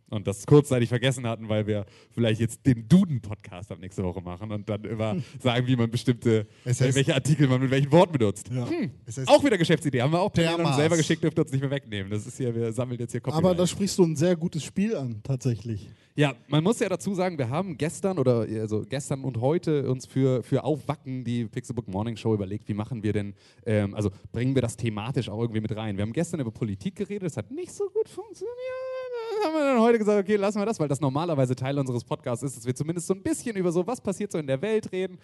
Und das kurzzeitig vergessen hatten, weil wir vielleicht jetzt den Duden-Podcast ab nächste Woche machen und dann immer sagen, wie man bestimmte, Es heißt- welche Artikel man mit welchen Worten benutzt. Hm, Es heißt- auch wieder Geschäftsidee. Haben wir auch uns selber geschickt, dürft ihr uns nicht mehr wegnehmen. Das ist hier, wir sammeln jetzt hier Copyright. Aber da sprichst du ein sehr gutes Spiel an, tatsächlich. Ja, man muss ja dazu sagen, wir haben gestern oder also gestern und heute uns für, für Aufwacken die Pixelbook Morning Show überlegt, wie machen wir denn, ähm, also bringen wir das thematisch auch irgendwie mit rein. Wir haben gestern über Politik geredet, das hat nicht so gut funktioniert. Haben wir dann heute gesagt, okay, lassen wir das, weil das normalerweise Teil unseres Podcasts ist, dass wir zumindest so ein bisschen über so, was passiert so in der Welt reden.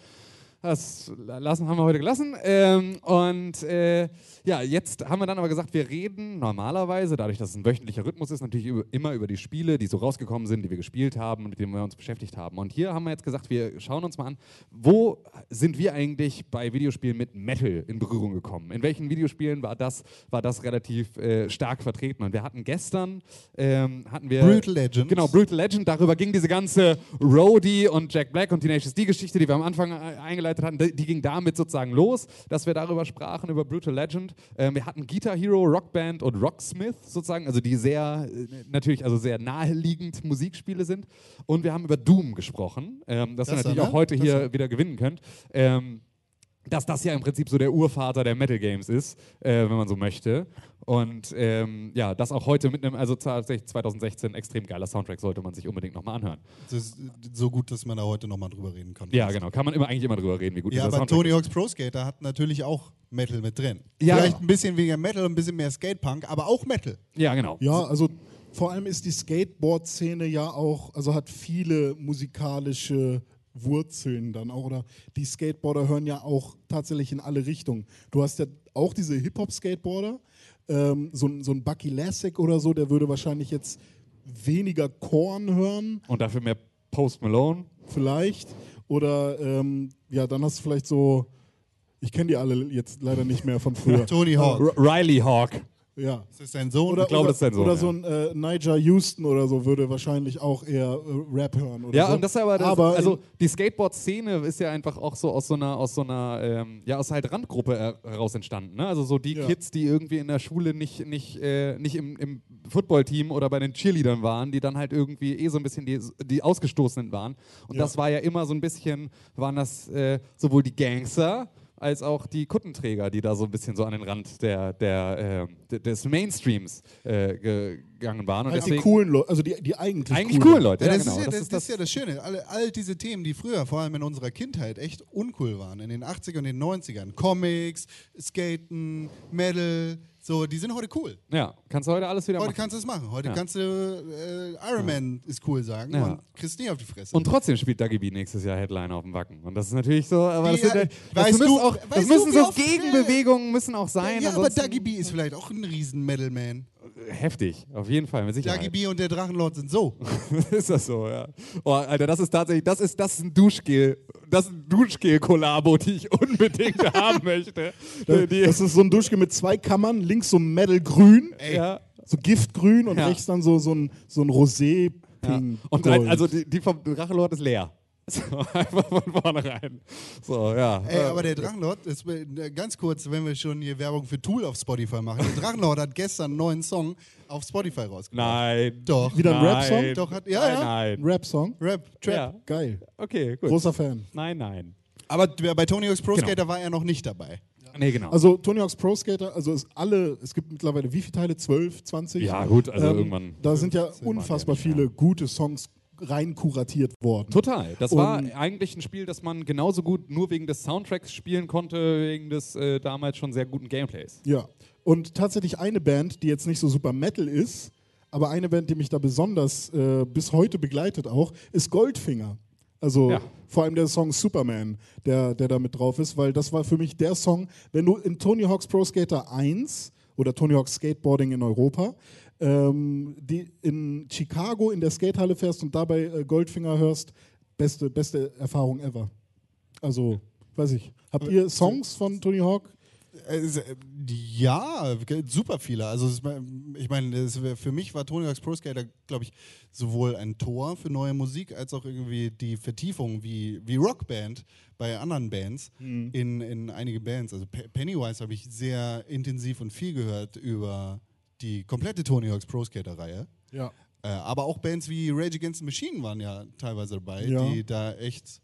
Das lassen, haben wir heute gelassen. Ähm, und äh, ja, jetzt haben wir dann aber gesagt, wir reden normalerweise, dadurch, dass es ein wöchentlicher Rhythmus ist, natürlich über, immer über die Spiele, die so rausgekommen sind, die wir gespielt haben und mit denen wir uns beschäftigt haben. Und hier haben wir jetzt gesagt, wir schauen uns mal an, wo sind wir eigentlich bei Videospielen mit Metal in Berührung gekommen? In welchen Videospielen war das, war das relativ äh, stark vertreten? Und wir hatten gestern, ähm, hatten wir... Brutal Legend. Genau, Brutal Legend. Darüber ging diese ganze Rhodey und Jack Black und Tenacious D-Geschichte, die wir am Anfang äh, eingeleitet hatten, die, ging damit sozusagen los, dass wir darüber sprachen, über Brutal Legend. Ähm, wir hatten Guitar Hero, Rockband und Rocksmith sozusagen, also die sehr, äh, natürlich, also sehr naheliegend Musikspiele sind. Und wir haben über Doom gesprochen, ähm, das, ihr Das natürlich ja, auch ne? heute Das hier ja. wieder gewinnen könnt. Ähm, dass das ja im Prinzip so der Urvater der Metal Games ist, äh, wenn man so möchte. Und ähm, ja, das auch heute mit einem, also tatsächlich 2016 extrem geiler Soundtrack sollte man sich unbedingt nochmal anhören. Das ist so gut, dass man da heute nochmal drüber reden kann. Ja, genau. Kann man immer, eigentlich immer drüber reden, wie gut Ja, dieser aber Soundtrack Tony ist. Hawk's Pro Skater hat natürlich auch Metal mit drin. Ja. Vielleicht ein bisschen weniger Metal, ein bisschen mehr Skatepunk, aber auch Metal. Ja, genau. Ja, also vor allem ist die Skateboard-Szene ja auch, also hat viele musikalische Wurzeln dann auch. Oder die Skateboarder hören ja auch tatsächlich in alle Richtungen. Du hast ja auch diese Hip-Hop-Skateboarder, ähm, so, ein- so ein Bucky Lasek oder so, der würde wahrscheinlich jetzt weniger Korn hören, Und dafür mehr Post Malone. vielleicht. Oder ähm, ja, dann hast du vielleicht so, ich kenne die alle jetzt leider nicht mehr von früher. Tony Hawk. R Riley Hawk. Ja. Das ist sein Sohn. Oder, Ich glaube, oder, das ist sein Sohn, oder ja. so ein äh, Niger Houston oder so würde wahrscheinlich auch eher äh, Rap hören. Oder Ja, so. und das ist aber, das, aber also die Skateboard-Szene ist ja einfach auch so aus so einer, aus so einer, ähm, ja, aus halt Randgruppe her- heraus entstanden. Ne? Also so die Ja. Kids, die irgendwie in der Schule nicht, nicht, äh, nicht im, im Footballteam oder bei den Cheerleadern waren, die dann halt irgendwie eh so ein bisschen die, die Ausgestoßenen waren. Und Ja. das war ja immer so ein bisschen, waren das äh, sowohl die Gangster als auch die Kuttenträger, die da so ein bisschen so an den Rand der, der, äh, de- des Mainstreams äh, gegangen waren. Und halt die coolen Leute, also die, die eigentlich, eigentlich coolen Leute. Ja, Ja, das, genau. ist ja, Das das, ist das ist ja das Schöne. Alle, all diese Themen, die früher, vor allem in unserer Kindheit, echt uncool waren, in den 80ern und den 90ern. Comics, Skaten, Metal, so, die sind heute cool. Ja, kannst du heute alles wieder Heute machen. kannst du es machen. Heute Ja. kannst du äh, Iron Man ist cool sagen Ja. und kriegst nie auf die Fresse. Und trotzdem spielt Dagi B nächstes Jahr Headliner auf dem Wacken. Und das ist natürlich so, aber das, Wie, sind, ja- das weißt müssen du- auch, das weißt du, müssen wie so Gegenbewegungen müssen auch sein. ja, aber Dagi B ist vielleicht auch ein riesen Metal-Man. Heftig, auf jeden Fall, mit Sicherheit. Dagi B und der Drachenlord sind so. ist das so, ja. Oh, Alter, das ist tatsächlich, das ist, das ist ein Duschgel, das ist ein Duschgel-Kollabo, die ich unbedingt haben möchte. Die, Das ist so ein Duschke mit zwei Kammern, links so Metal-Grün, ja. so Giftgrün und Ja. rechts dann so, so ein, so ein rosé Ja. Und halt, also die, die vom Drachenlord ist leer. So, einfach von vornherein. So, ja. Ey, aber der Drachenlord, das, äh, ganz kurz, wenn wir schon hier Werbung für Tool auf Spotify machen. Der Drachenlord hat gestern einen neuen Song auf Spotify rausgebracht. Nein. Doch. Wieder ein Nein. Rap-Song? Doch, hat, ja, Nein, ja. Ein nein. Rap-Song. Rap, Trap. Ja. Geil. Okay, gut. Großer Fan. Nein, nein. Aber bei Tony Hawk's Pro Genau. Skater war er noch nicht dabei. Nee, genau. Also Tony Hawk's Pro Skater, also es alle, es gibt mittlerweile wie viele Teile? 12, 20? ja, gut, also irgendwann. Da sind ja unfassbar viele gute Songs rein kuratiert worden. Total. Das Und- war eigentlich ein Spiel, das man genauso gut nur wegen des Soundtracks spielen konnte, wegen des äh, damals schon sehr guten Gameplays. Ja. Und tatsächlich eine Band, die jetzt nicht so super Metal ist, aber eine Band, die mich da besonders äh, bis heute begleitet auch, ist Goldfinger. Also Ja. vor allem der Song Superman, der, der da mit drauf ist, weil das war für mich der Song, wenn du in Tony Hawk's Pro Skater 1 oder Tony Hawk's Skateboarding in Europa, ähm, die in Chicago in der Skatehalle fährst und dabei äh, Goldfinger hörst, beste, beste Erfahrung ever. Also, weiß ich. Habt ihr Songs von Tony Hawk? Äh, äh, Ja, super viele. Also es- ich meine, für mich war Tony Hawk's Pro Skater, glaube ich, sowohl ein Tor für neue Musik als auch irgendwie die Vertiefung wie, wie Rockband bei anderen Bands in, in einige Bands. Also Pe- Pennywise habe ich sehr intensiv und viel gehört über die komplette Tony Hawk's Pro Skater Reihe. Ja. Äh, aber auch Bands wie Rage Against the Machine waren ja teilweise dabei, Ja. die da echt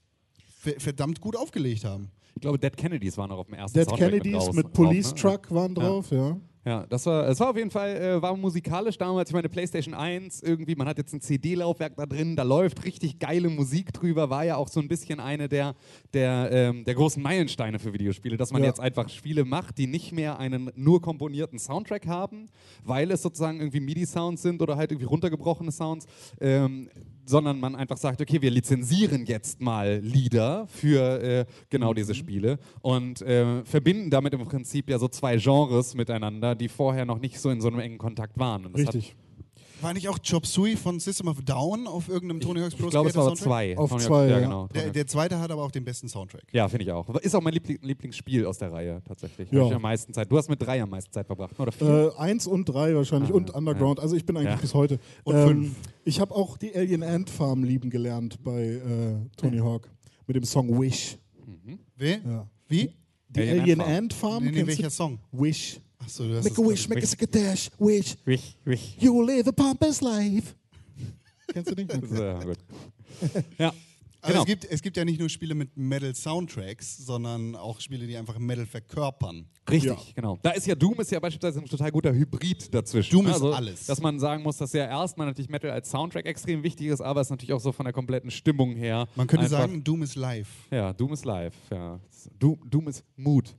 ver- verdammt gut aufgelegt haben. Ich glaube, Dead Kennedys waren noch auf dem ersten Dead Soundtrack Kennedys mit drauf, Police ne? Truck waren drauf, ja. Ja, das war, es war auf jeden Fall, äh, war musikalisch damals, ich meine, PlayStation 1 irgendwie, man hat jetzt ein CD-Laufwerk da drin, da läuft richtig geile Musik drüber, war ja auch so ein bisschen eine der, der, ähm, der großen Meilensteine für Videospiele, dass man Ja. jetzt einfach Spiele macht, die nicht mehr einen nur komponierten Soundtrack haben, weil es sozusagen irgendwie MIDI-Sounds sind oder halt irgendwie runtergebrochene Sounds, ähm, sondern man einfach sagt, okay, wir lizenzieren jetzt mal Lieder für äh, genau diese Spiele und äh, verbinden damit im Prinzip ja so zwei Genres miteinander, die vorher noch nicht so in so einem engen Kontakt waren. Richtig. War nicht auch Chop Suey von System of a Down auf irgendeinem Tony Hawk's Pro ich glaube, es Skater war Soundtrack? zwei. Auf Tony Hawk- zwei, ja, ja. genau. Der, Hawk. der zweite hat aber auch den besten Soundtrack. ja, finde ich auch. Ist auch mein Liebling Lieblingsspiel aus der Reihe tatsächlich. Ja. Ich am meisten Zeit. Du hast mit drei am meisten Zeit verbracht, oder vier? Äh, eins und drei wahrscheinlich Ah, und Underground. Also ich bin eigentlich Ja. bis heute. Und ähm, fünf. Ich habe auch die Alien Ant Farm lieben gelernt bei äh, Tony Hawk mit dem Song Wish. Wer? Ja. Wie? Die Alien Alien, Ant Farm. Ant Farm. Nee, nee, welcher du? Song? Wish. Achso, du hast Make das a wish, make a Wish. skadash, wish. Wich, wich. You will live a pompous life. Kennst du ist, äh, gut. Ja, Also genau. es, gibt, es gibt ja nicht nur Spiele mit Metal-Soundtracks, sondern auch Spiele, die einfach Metal verkörpern. Richtig, Ja. genau. Da ist ja Doom ist ja beispielsweise ein total guter Hybrid dazwischen. Doom ist also, alles. Dass man sagen muss, dass ja erstmal natürlich Metal als Soundtrack extrem wichtig ist, aber es ist natürlich auch so von der kompletten Stimmung her. Man könnte einfach- sagen, Doom ist live. Ja, Doom ist live. Ja. Doom, Doom ist Mood.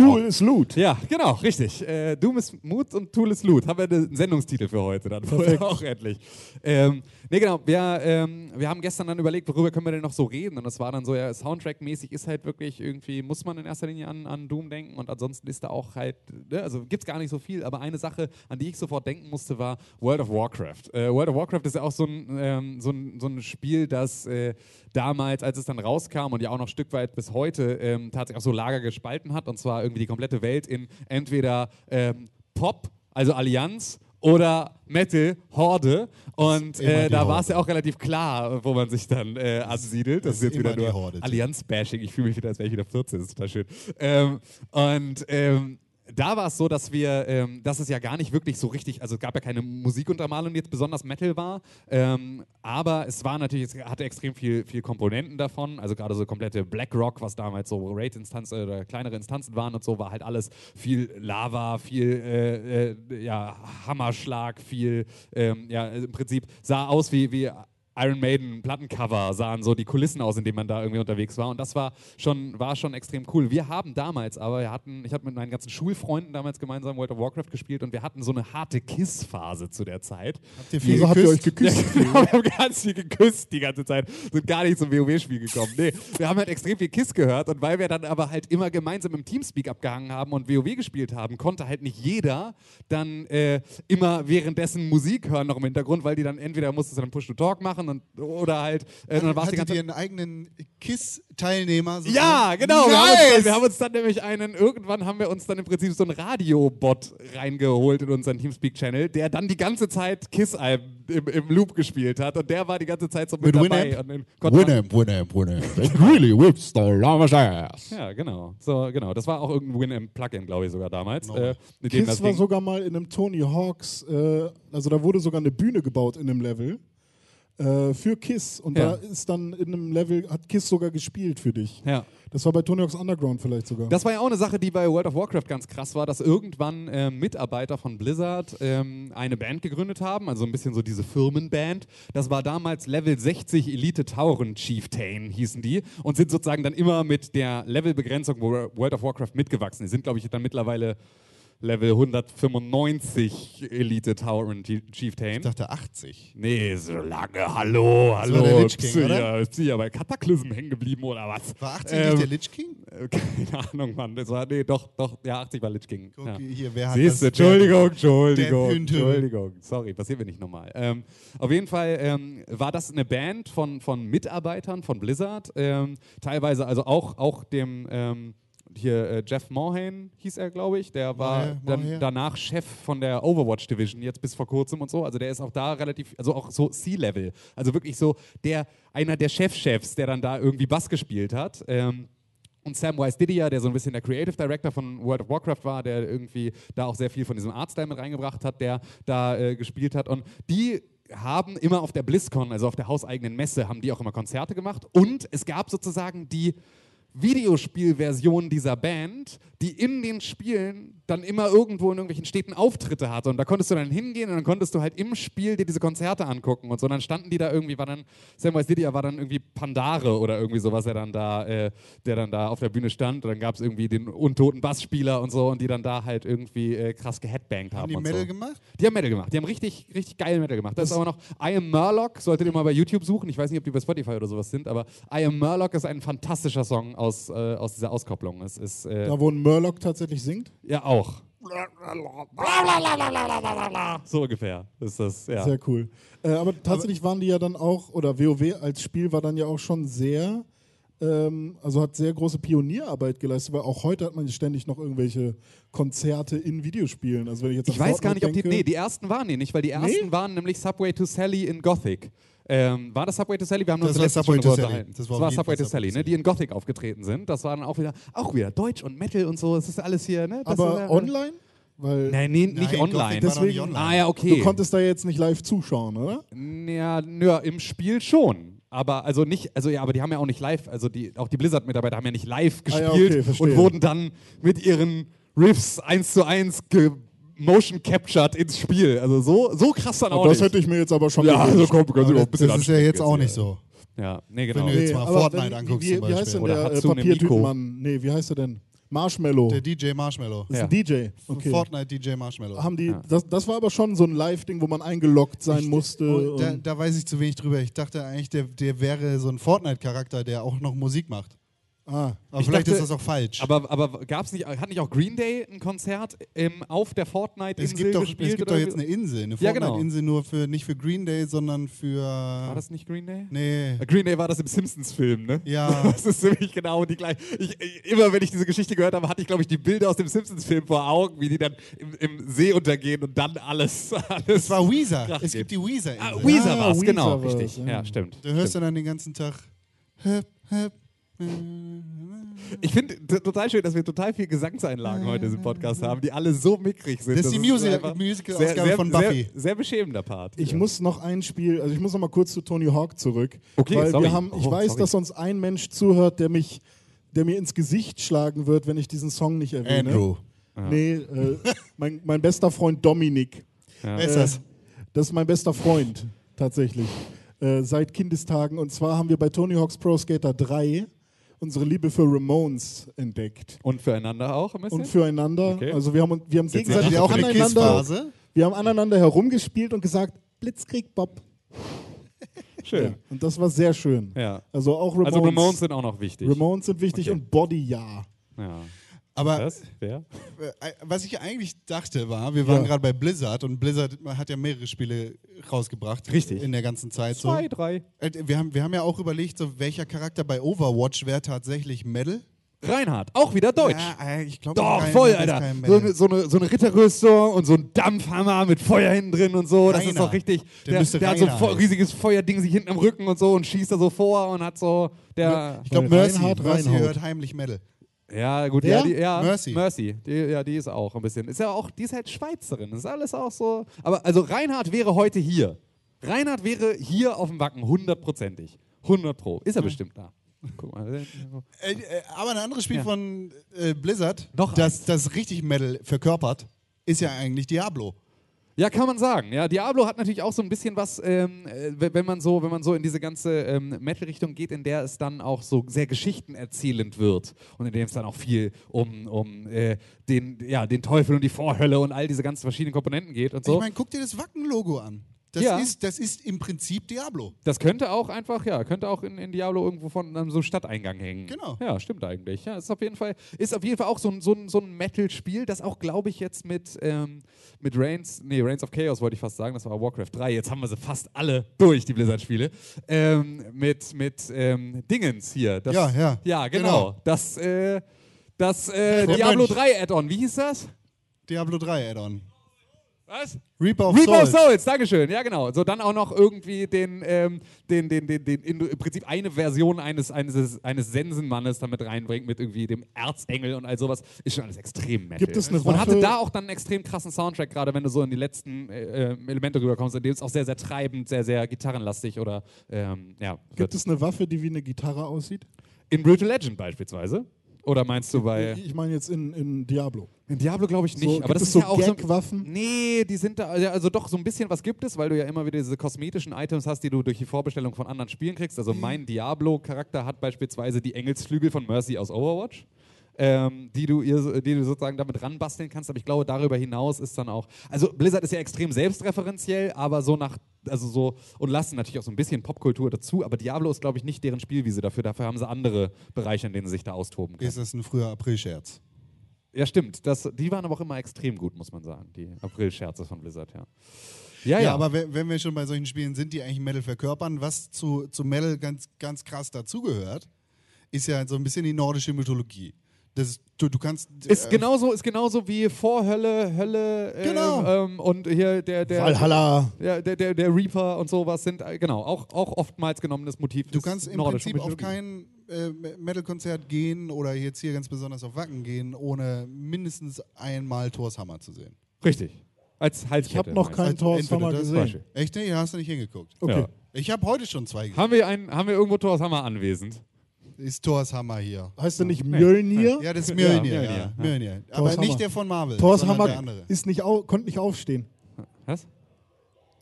Tool is Loot. Ja, genau, richtig. Äh, Doom ist Mut und Tool ist Loot. Haben wir einen Sendungstitel für heute dann. Perfekt. auch endlich. Ähm, ne, genau. Wir, ähm, wir haben gestern dann überlegt, worüber können wir denn noch so reden. Und das war dann so, ja, Soundtrack-mäßig ist halt wirklich irgendwie, muss man in erster Linie an, an Doom denken. Und ansonsten ist da auch halt, ne, also gibt es gar nicht so viel. Aber eine Sache, an die ich sofort denken musste, war World of Warcraft. Äh, World of Warcraft ist ja auch so ein, ähm, so ein, so ein Spiel, das äh, damals, als es dann rauskam und ja auch noch ein Stück weit bis heute, ähm, tatsächlich auch so Lager gespalten hat. Und zwar irgendwie die komplette Welt in entweder ähm, Pop, also Allianz, oder Metal, Horde. Und äh, da war es ja auch relativ klar, wo man sich dann äh, ansiedelt. Das ist ist jetzt wieder nur. Allianz-Bashing. Ich fühle mich wieder, als wäre ich wieder 14. Das ist total schön. Ähm, und ähm, da war es so, dass wir, ähm, dass es ja gar nicht wirklich so richtig, also es gab ja keine Musikuntermalung, die jetzt besonders Metal war, ähm, aber es war natürlich, es hatte extrem viel, viel Komponenten davon, also gerade so komplette Black Rock, was damals so Raid-Instanzen oder kleinere Instanzen waren und so, war halt alles viel Lava, viel äh, äh, ja, Hammerschlag, viel, ähm, ja, im Prinzip sah aus wie, wie Iron Maiden Plattencover sahen so die Kulissen aus, in denen man da irgendwie unterwegs war. Und das war schon, war schon extrem cool. Wir haben damals aber, wir hatten, ich habe mit meinen ganzen Schulfreunden damals gemeinsam World of Warcraft gespielt und wir hatten so eine harte Kiss-Phase zu der Zeit. Habt ihr viel Wieso habt ihr euch geküsst? geküsst? Ja, genau, wir haben ganz viel geküsst die ganze Zeit. Sind gar nicht zum WoW-Spiel gekommen. Nee, wir haben halt extrem viel Kiss gehört und weil wir dann aber halt immer gemeinsam im Teamspeak abgehangen haben und WoW gespielt haben, konnte halt nicht jeder dann äh, immer währenddessen Musik hören noch im Hintergrund, weil die dann entweder musstest du dann Push-to-Talk machen und, oder halt, äh, dann warst du die ganze ihr einen eigenen KISS-Teilnehmer? ja, genau. Wir haben, uns Nice! dann, wir haben uns dann nämlich einen, irgendwann haben wir uns dann im Prinzip so einen Radiobot reingeholt in unseren Teamspeak-Channel, der dann die ganze Zeit Kiss-Alben im, im Loop gespielt hat und der war die ganze Zeit so mit, Mit dabei. Winamp? Winamp, Winamp, Winamp. It really whips the lava's ass. Ja, genau. So, genau. Das war auch irgendein Winamp-Plugin, glaube ich, sogar damals. No. Äh, dem das Kiss war ging. sogar mal in einem Tony Hawks, äh, also da wurde sogar eine Bühne gebaut in einem Level äh, für Kiss und Ja. da ist dann in einem Level, hat Kiss sogar gespielt für dich. ja. Das war bei Tony Hawks Underground vielleicht sogar. Das war ja auch eine Sache, die bei World of Warcraft ganz krass war, dass irgendwann äh, Mitarbeiter von Blizzard ähm, eine Band gegründet haben, also ein bisschen so diese Firmenband. Das war damals Level 60 Elite Tauren Chieftain hießen die und sind sozusagen dann immer mit der Levelbegrenzung Wo- World of Warcraft mitgewachsen. Die sind, glaube ich, dann mittlerweile Level 195 Elite Tauren Chieftain. Ich dachte 80. Nee, so lange. Hallo, hallo. war der Lich King, Bist du oder? ja bei Cataclysm hängen geblieben oder was? War 80 Ähm, nicht der Lich King? Äh, Keine Ahnung, Mann. Das war, nee, doch, doch, ja, 80 war Lich King. Guck, ja. hier, wer hat Siehst du, das- Entschuldigung, Entschuldigung. Entschuldigung. Sorry, passiert mir nicht nochmal. Ähm, auf jeden Fall ähm, war das eine Band von, von Mitarbeitern von Blizzard. Ähm, teilweise also auch, auch dem ähm, hier äh, Jeff Morhaine hieß er, glaube ich. Der war Morhair, dann danach Chef von der Overwatch Division jetzt bis vor kurzem und so. Also der ist auch da relativ, also auch so C-Level. Also wirklich so der einer der Chefchefs, der dann da irgendwie Bass gespielt hat. Ähm, und Sam Weiss Didier, der so ein bisschen der Creative Director von World of Warcraft war, der irgendwie da auch sehr viel von diesem Artstyle mit reingebracht hat, der da äh, gespielt hat. Und die haben immer auf der BlizzCon, also auf der hauseigenen Messe, haben die auch immer Konzerte gemacht. Und es gab sozusagen die Videospielversion dieser Band, die in den Spielen dann immer irgendwo in irgendwelchen Städten Auftritte hatte. Und da konntest du dann hingehen und dann konntest du halt im Spiel dir diese Konzerte angucken und so. Und dann standen die da irgendwie, war dann, Samwise Didier war dann irgendwie Pandare oder irgendwie sowas, der dann da, äh, der dann da auf der Bühne stand. Und dann gab es irgendwie den untoten Bassspieler und so und die dann da halt irgendwie äh, krass geheadbangt haben. Haben die und Metal so. gemacht? Die haben Metal gemacht. Die haben richtig, richtig geil Metal gemacht. Das ist aber noch I Am Murloc, solltet ihr mal bei YouTube suchen. Ich weiß nicht, ob die bei Spotify oder sowas sind, aber I Am Murloc ist ein fantastischer Song aus, äh, aus dieser Auskopplung. Es ist äh, Da, ein Murloc tatsächlich singt. ja auch. So ungefähr ist das, ja. Sehr cool. Äh, aber tatsächlich waren die ja dann auch, oder WoW als Spiel war dann ja auch schon sehr, also hat sehr große Pionierarbeit geleistet, weil auch heute hat man ständig noch irgendwelche Konzerte in Videospielen. Also wenn ich jetzt Ich weiß gar nicht, ob die. Fortnite Nee, denke- die ersten waren die nicht, weil die ersten Nee? waren nämlich Subway to Sally in Gothic. Ähm, war das Subway to Sally? Wir haben uns Das war letztens Subway to Sally. Das Das war war, auf jeden Subway to Sally, ne, die in Gothic aufgetreten sind. Das war dann auch wieder, auch wieder Deutsch und Metal und so. Das ist alles hier, ne? Das ist, aber äh, online? Weil Nein, nee, nicht Nein, online. War noch nicht Deswegen- online. Ah ja, du okay. konntest da jetzt nicht live zuschauen, oder? Ja, ja, im Spiel schon. Aber also nicht, also ja, aber die haben ja auch nicht live, also die, auch die Blizzard-Mitarbeiter haben ja nicht live Ah gespielt ja, okay, und wurden dann mit ihren Riffs eins zu eins motion captured ins Spiel. Also so, so krass dann auch das nicht. hätte ich mir jetzt aber schon ja, also komm, du Aber auch ein bisschen das ist ja jetzt auch nicht so. Ja, nee, genau. Wenn du jetzt mal aber Fortnite wenn- anguckst wie, zum wie heißt denn Oder der äh. Papiertütenmann? Nee, wie heißt er denn? Marshmallow. Der DJ Marshmallow. das ist Ja. ein DJ. Okay. Fortnite DJ Marshmallow. Haben die, Ja. das, das war aber schon so ein Live-Ding, wo man eingeloggt sein musste. Oh, da, da weiß ich zu wenig drüber. Ich dachte eigentlich, der, der wäre so ein Fortnite-Charakter, der auch noch Musik macht. Ah, Aber Ich vielleicht dachte- ist das auch falsch. Aber, aber gab's nicht, hat nicht auch Green Day ein Konzert ähm, auf der Fortnite-Insel es gibt doch, gespielt? es gibt oder doch jetzt eine Insel, eine Ja, genau. Fortnite-Insel nur für nicht für Green Day, sondern für. War das nicht Green Day? Nee. Äh, Green Day war das im Simpsons-Film, ne? Ja. Das ist nämlich genau die gleiche. Ich, ich, immer wenn ich diese Geschichte gehört habe, hatte ich, glaube ich, die Bilder aus dem Simpsons-Film vor Augen, wie die dann im, im See untergehen und dann alles. alles Es war Weezer. Krach Es geht. gibt die Weezer-Insel. Ah, Weezer Ah, war es, Weezer genau, war's, richtig. ja. Stimmt. Du hörst stimmt. dann den ganzen Tag. Höp, höp, äh, Ich finde total schön, dass wir total viel Gesangseinlagen heute im Podcast haben, die alle so mickrig sind. Das ist die Musical- Musical-Ausgabe sehr- von Buffy. Sehr, sehr beschämender Part. ich Ja. muss noch ein Spiel, also ich muss noch mal kurz zu Tony Hawk zurück. Okay, weil sorry. wir haben, ich Oh, weiß, sorry. dass uns ein Mensch zuhört, der mich, der mir ins Gesicht schlagen wird, wenn ich diesen Song nicht erwähne. Andrew. Nee, äh, mein, mein bester Freund Dominik. Wer ist das? Das ist mein bester Freund, tatsächlich. Äh, seit Kindestagen. Und zwar haben wir bei Tony Hawk's Pro Skater 3 unsere Liebe für Ramones entdeckt. Und füreinander auch ein bisschen? Und füreinander. Okay. Also wir haben, wir haben gegenseitig auch aneinander, wir haben aneinander herumgespielt und gesagt, Blitzkrieg Bob. Schön. Und das war sehr schön. Ja. Also auch Ramones. Also Ramones sind auch noch wichtig. Ramones sind wichtig Okay. und Body ja. Ja. Aber Was? Wer? äh, was ich eigentlich dachte war, wir waren Ja. gerade bei Blizzard und Blizzard hat ja mehrere Spiele rausgebracht. Richtig. In der ganzen Zeit. So. Zwei, drei. Äh, Wir haben, wir haben ja auch überlegt, so, welcher Charakter bei Overwatch wäre tatsächlich Metal. Reinhard, auch wieder Deutsch. Ja, äh, ich glaube Doch, voll, Alter. So eine, so, eine, so eine Ritterrüstung und so ein Dampfhammer mit Feuer hinten drin und so. Das ist Rainer. doch richtig. Der Der, der, hat so ein riesiges Feuerding sich hinten am Rücken und so und schießt da so vor und hat so. Der. Ich glaube, Mercy, Reinhard Mercy reinhaut. hört heimlich Metal. Ja, gut, Wer? ja, die, ja. Mercy. Mercy. Die, ja, die ist auch ein bisschen. Ist ja auch, die ist halt Schweizerin. Das ist alles auch so. Aber also Reinhard wäre heute hier. Reinhard wäre hier auf dem Wacken, hundertprozentig. 100 Pro. Ist er bestimmt da. Guck mal. Äh, äh, aber ein anderes Spiel Ja. von äh, Blizzard, Noch das, das richtig Metal verkörpert, ist ja eigentlich Diablo. Ja, kann man sagen. Ja, Diablo hat natürlich auch so ein bisschen was, ähm, äh, wenn man so, wenn man so in diese ganze ähm, Metal-Richtung geht, in der es dann auch so sehr geschichtenerzählend wird und in dem es dann auch viel um, um äh, den, ja, den Teufel und die Vorhölle und all diese ganzen verschiedenen Komponenten geht und so. Ich meine, guck dir das Wacken-Logo an. Das, Ja. ist, das ist im Prinzip Diablo. Das könnte auch einfach, ja, könnte auch in, in Diablo irgendwo von einem so Stadteingang hängen. Genau. Ja, stimmt eigentlich. Ja, ist auf jeden Fall, ist auf jeden Fall auch so ein, so ein, so ein Metal-Spiel, das auch, glaube ich, jetzt mit, ähm, mit Reigns, nee, Reigns of Chaos wollte ich fast sagen, das war Warcraft 3, jetzt haben wir sie fast alle durch, die Blizzard-Spiele. Ähm, mit mit ähm, Dingens hier. Das, Ja, ja. Ja, genau. Genau. Das, äh, das äh, Diablo Mönch. 3 Add-on, wie hieß das? Diablo 3 Add-on. Was? Reaper of Reaper of Souls. Souls, Dankeschön, ja genau. So dann auch noch irgendwie den, ähm, den, den, den, den im Prinzip eine Version eines, eines, eines Sensenmannes damit reinbringt mit irgendwie dem Erzengel und all sowas. Ist schon alles extrem metal. Gibt es eine und hatte Waffe- da auch dann einen extrem krassen Soundtrack, gerade wenn du so in die letzten äh, äh, Elemente rüberkommst, in dem es auch sehr, sehr treibend, sehr, sehr gitarrenlastig oder ähm, ja. Gibt es eine Waffe, die wie eine Gitarre aussieht? In Brutal Legend beispielsweise. Oder meinst du bei. Ich meine jetzt in, in Diablo. In Diablo glaube ich nicht, So, aber das ist so ja auch so. Gag-Waffen? Nee, die sind da, ja, also doch so ein bisschen was gibt es, weil du ja immer wieder diese kosmetischen Items hast, die du durch die Vorbestellung von anderen Spielen kriegst. Also mein Diablo-Charakter hat beispielsweise die Engelsflügel von Mercy aus Overwatch. Ähm, die, du ihr, die du sozusagen damit ranbasteln kannst, aber ich glaube, darüber hinaus ist dann auch. Also, Blizzard ist ja extrem selbstreferenziell, aber so nach. Also so. Und lassen natürlich auch so ein bisschen Popkultur dazu, aber Diablo ist, glaube ich, nicht deren Spielwiese dafür. Dafür haben sie andere Bereiche, in denen sie sich da austoben können. Ist das ein früher April-Scherz? Ja, stimmt. Das, die waren aber auch immer extrem gut, muss man sagen. Die April-Scherze von Blizzard, ja. Ja, Ja, ja. aber wenn, wenn wir schon bei solchen Spielen sind, die eigentlich Metal verkörpern, was zu, zu Metal ganz, ganz krass dazugehört, ist ja so ein bisschen die nordische Mythologie. Das, du, du kannst. ist, äh, genauso, ist genauso wie Vorhölle, Hölle äh, Genau. ähm, und hier der, der, Valhalla. ja, der, der, der Reaper und sowas sind, äh, genau, auch, auch oftmals genommenes Motiv. Du kannst im Prinzip auf kein äh, Metal-Konzert gehen oder jetzt hier ganz besonders auf Wacken gehen, ohne mindestens einmal Thors Hammer zu sehen. Richtig. Als Halskette. Ich habe noch keinen Thor's Hammer gesehen. Beispiel. Echt? Nee, hast du nicht hingeguckt. Okay. Ja. Ich habe heute schon zwei gesehen. Haben, wir ein, haben wir irgendwo Thor's Hammer anwesend? Ist Thors Hammer hier. Heißt der nicht Mjölnir? Ja, das ist Ja, Mjölnir. Mjölnir, Ja. Mjölnir. Aber Hammer. nicht der von Marvel, Thor's Hammer andere. ist nicht au konnte nicht aufstehen. Was?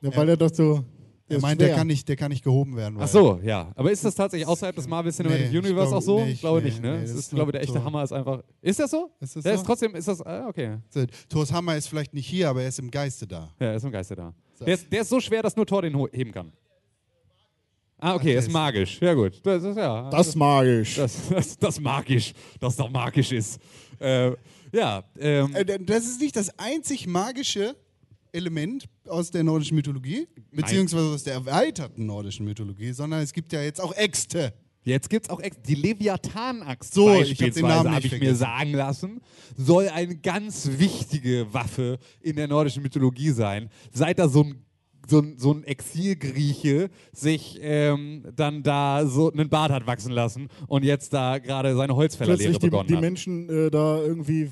Ja, weil er doch so. Er meint, der kann, nicht, der kann nicht gehoben werden. Ach so, ja. Aber ist das tatsächlich außerhalb des Marvel Cinematic Nee, Universe glaube auch so? nicht, ich glaube nee, nicht, ne? nee, ist, glaube der echte. Hammer ist einfach. Ist das so? Ist das der so? ist trotzdem, ist das. Ah, okay. Thors Hammer ist vielleicht nicht hier, aber er ist im Geiste da. Ja, er ist im Geiste da. So. Der, ist, der ist so schwer, dass nur Thor den heben kann. Ah, okay, er ist ist- magisch. Ja, gut. Das ist ja. Das mag ich. das, das, das magisch. Dass doch magisch ist. Äh, ja, ähm, Äh, Das ist nicht das einzig magische Element aus der nordischen Mythologie, beziehungsweise aus der erweiterten nordischen Mythologie, sondern es gibt ja jetzt auch Äxte. Jetzt gibt es auch ex die Leviathan-Axt So, ich hab beispielsweise, habe nicht ich mir vergessen. sagen lassen, soll eine ganz wichtige Waffe in der nordischen Mythologie sein. Seit da so ein so ein, so ein Exilgrieche sich ähm, dann da so einen Bart hat wachsen lassen und jetzt da gerade seine Holzfällerlehre Plötzlich die, begonnen die hat. Menschen äh, da irgendwie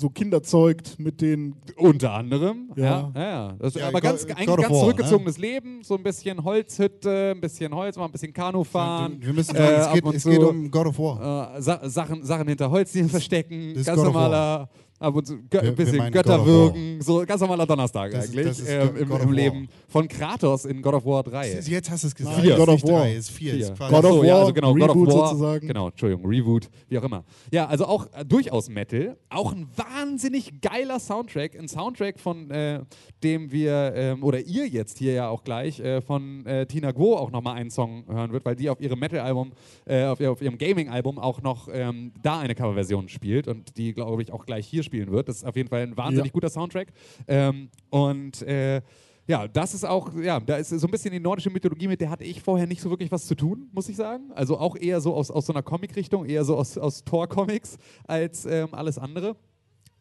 so Kinder zeugt mit den. Unter anderem, ja. Ja. ja. Das, Ja, aber ganz, eigentlich ganz War, zurückgezogenes Leben, so ein bisschen Holzhütte, ein bisschen Holz, mal ein bisschen Kanu fahren. Wir müssen äh, sagen, es, ab geht, es zu, geht um God of War. äh, Sa Sachen, Sachen hinter Holzdielen verstecken, ist ganz normaler, ab und zu Gö Wir- wir ein bisschen Götter War. wirken, so ganz normaler Donnerstag Das ist- eigentlich das ist ähm, God- im, im War. Leben von Kratos in God of War 3. Jetzt hast du es gesagt. Vier. Ist God of War. ist vier. Vier. Es ist quasi- God of so, ja, War, also genau, God of Reboot War, sozusagen. Genau, Entschuldigung, Reboot, wie auch immer. Ja, also auch äh, durchaus Metal, auch ein wahnsinnig geiler Soundtrack, ein Soundtrack von äh, dem wir ähm, oder ihr jetzt hier ja auch gleich äh, von äh, Tina Guo auch nochmal einen Song hören wird, weil die auf ihrem Metal-Album, äh, auf, auf ihrem Gaming-Album auch noch ähm, da eine Coverversion spielt und die glaube ich auch gleich hier spielen wird. Das ist auf jeden Fall ein wahnsinnig Ja. guter Soundtrack ähm, und äh, ja, das ist auch, ja, da ist so ein bisschen die nordische Mythologie, mit der hatte ich vorher nicht so wirklich was zu tun, muss ich sagen. Also auch eher so aus, aus so einer Comic-Richtung, eher so aus, aus Thor-Comics als ähm, alles andere.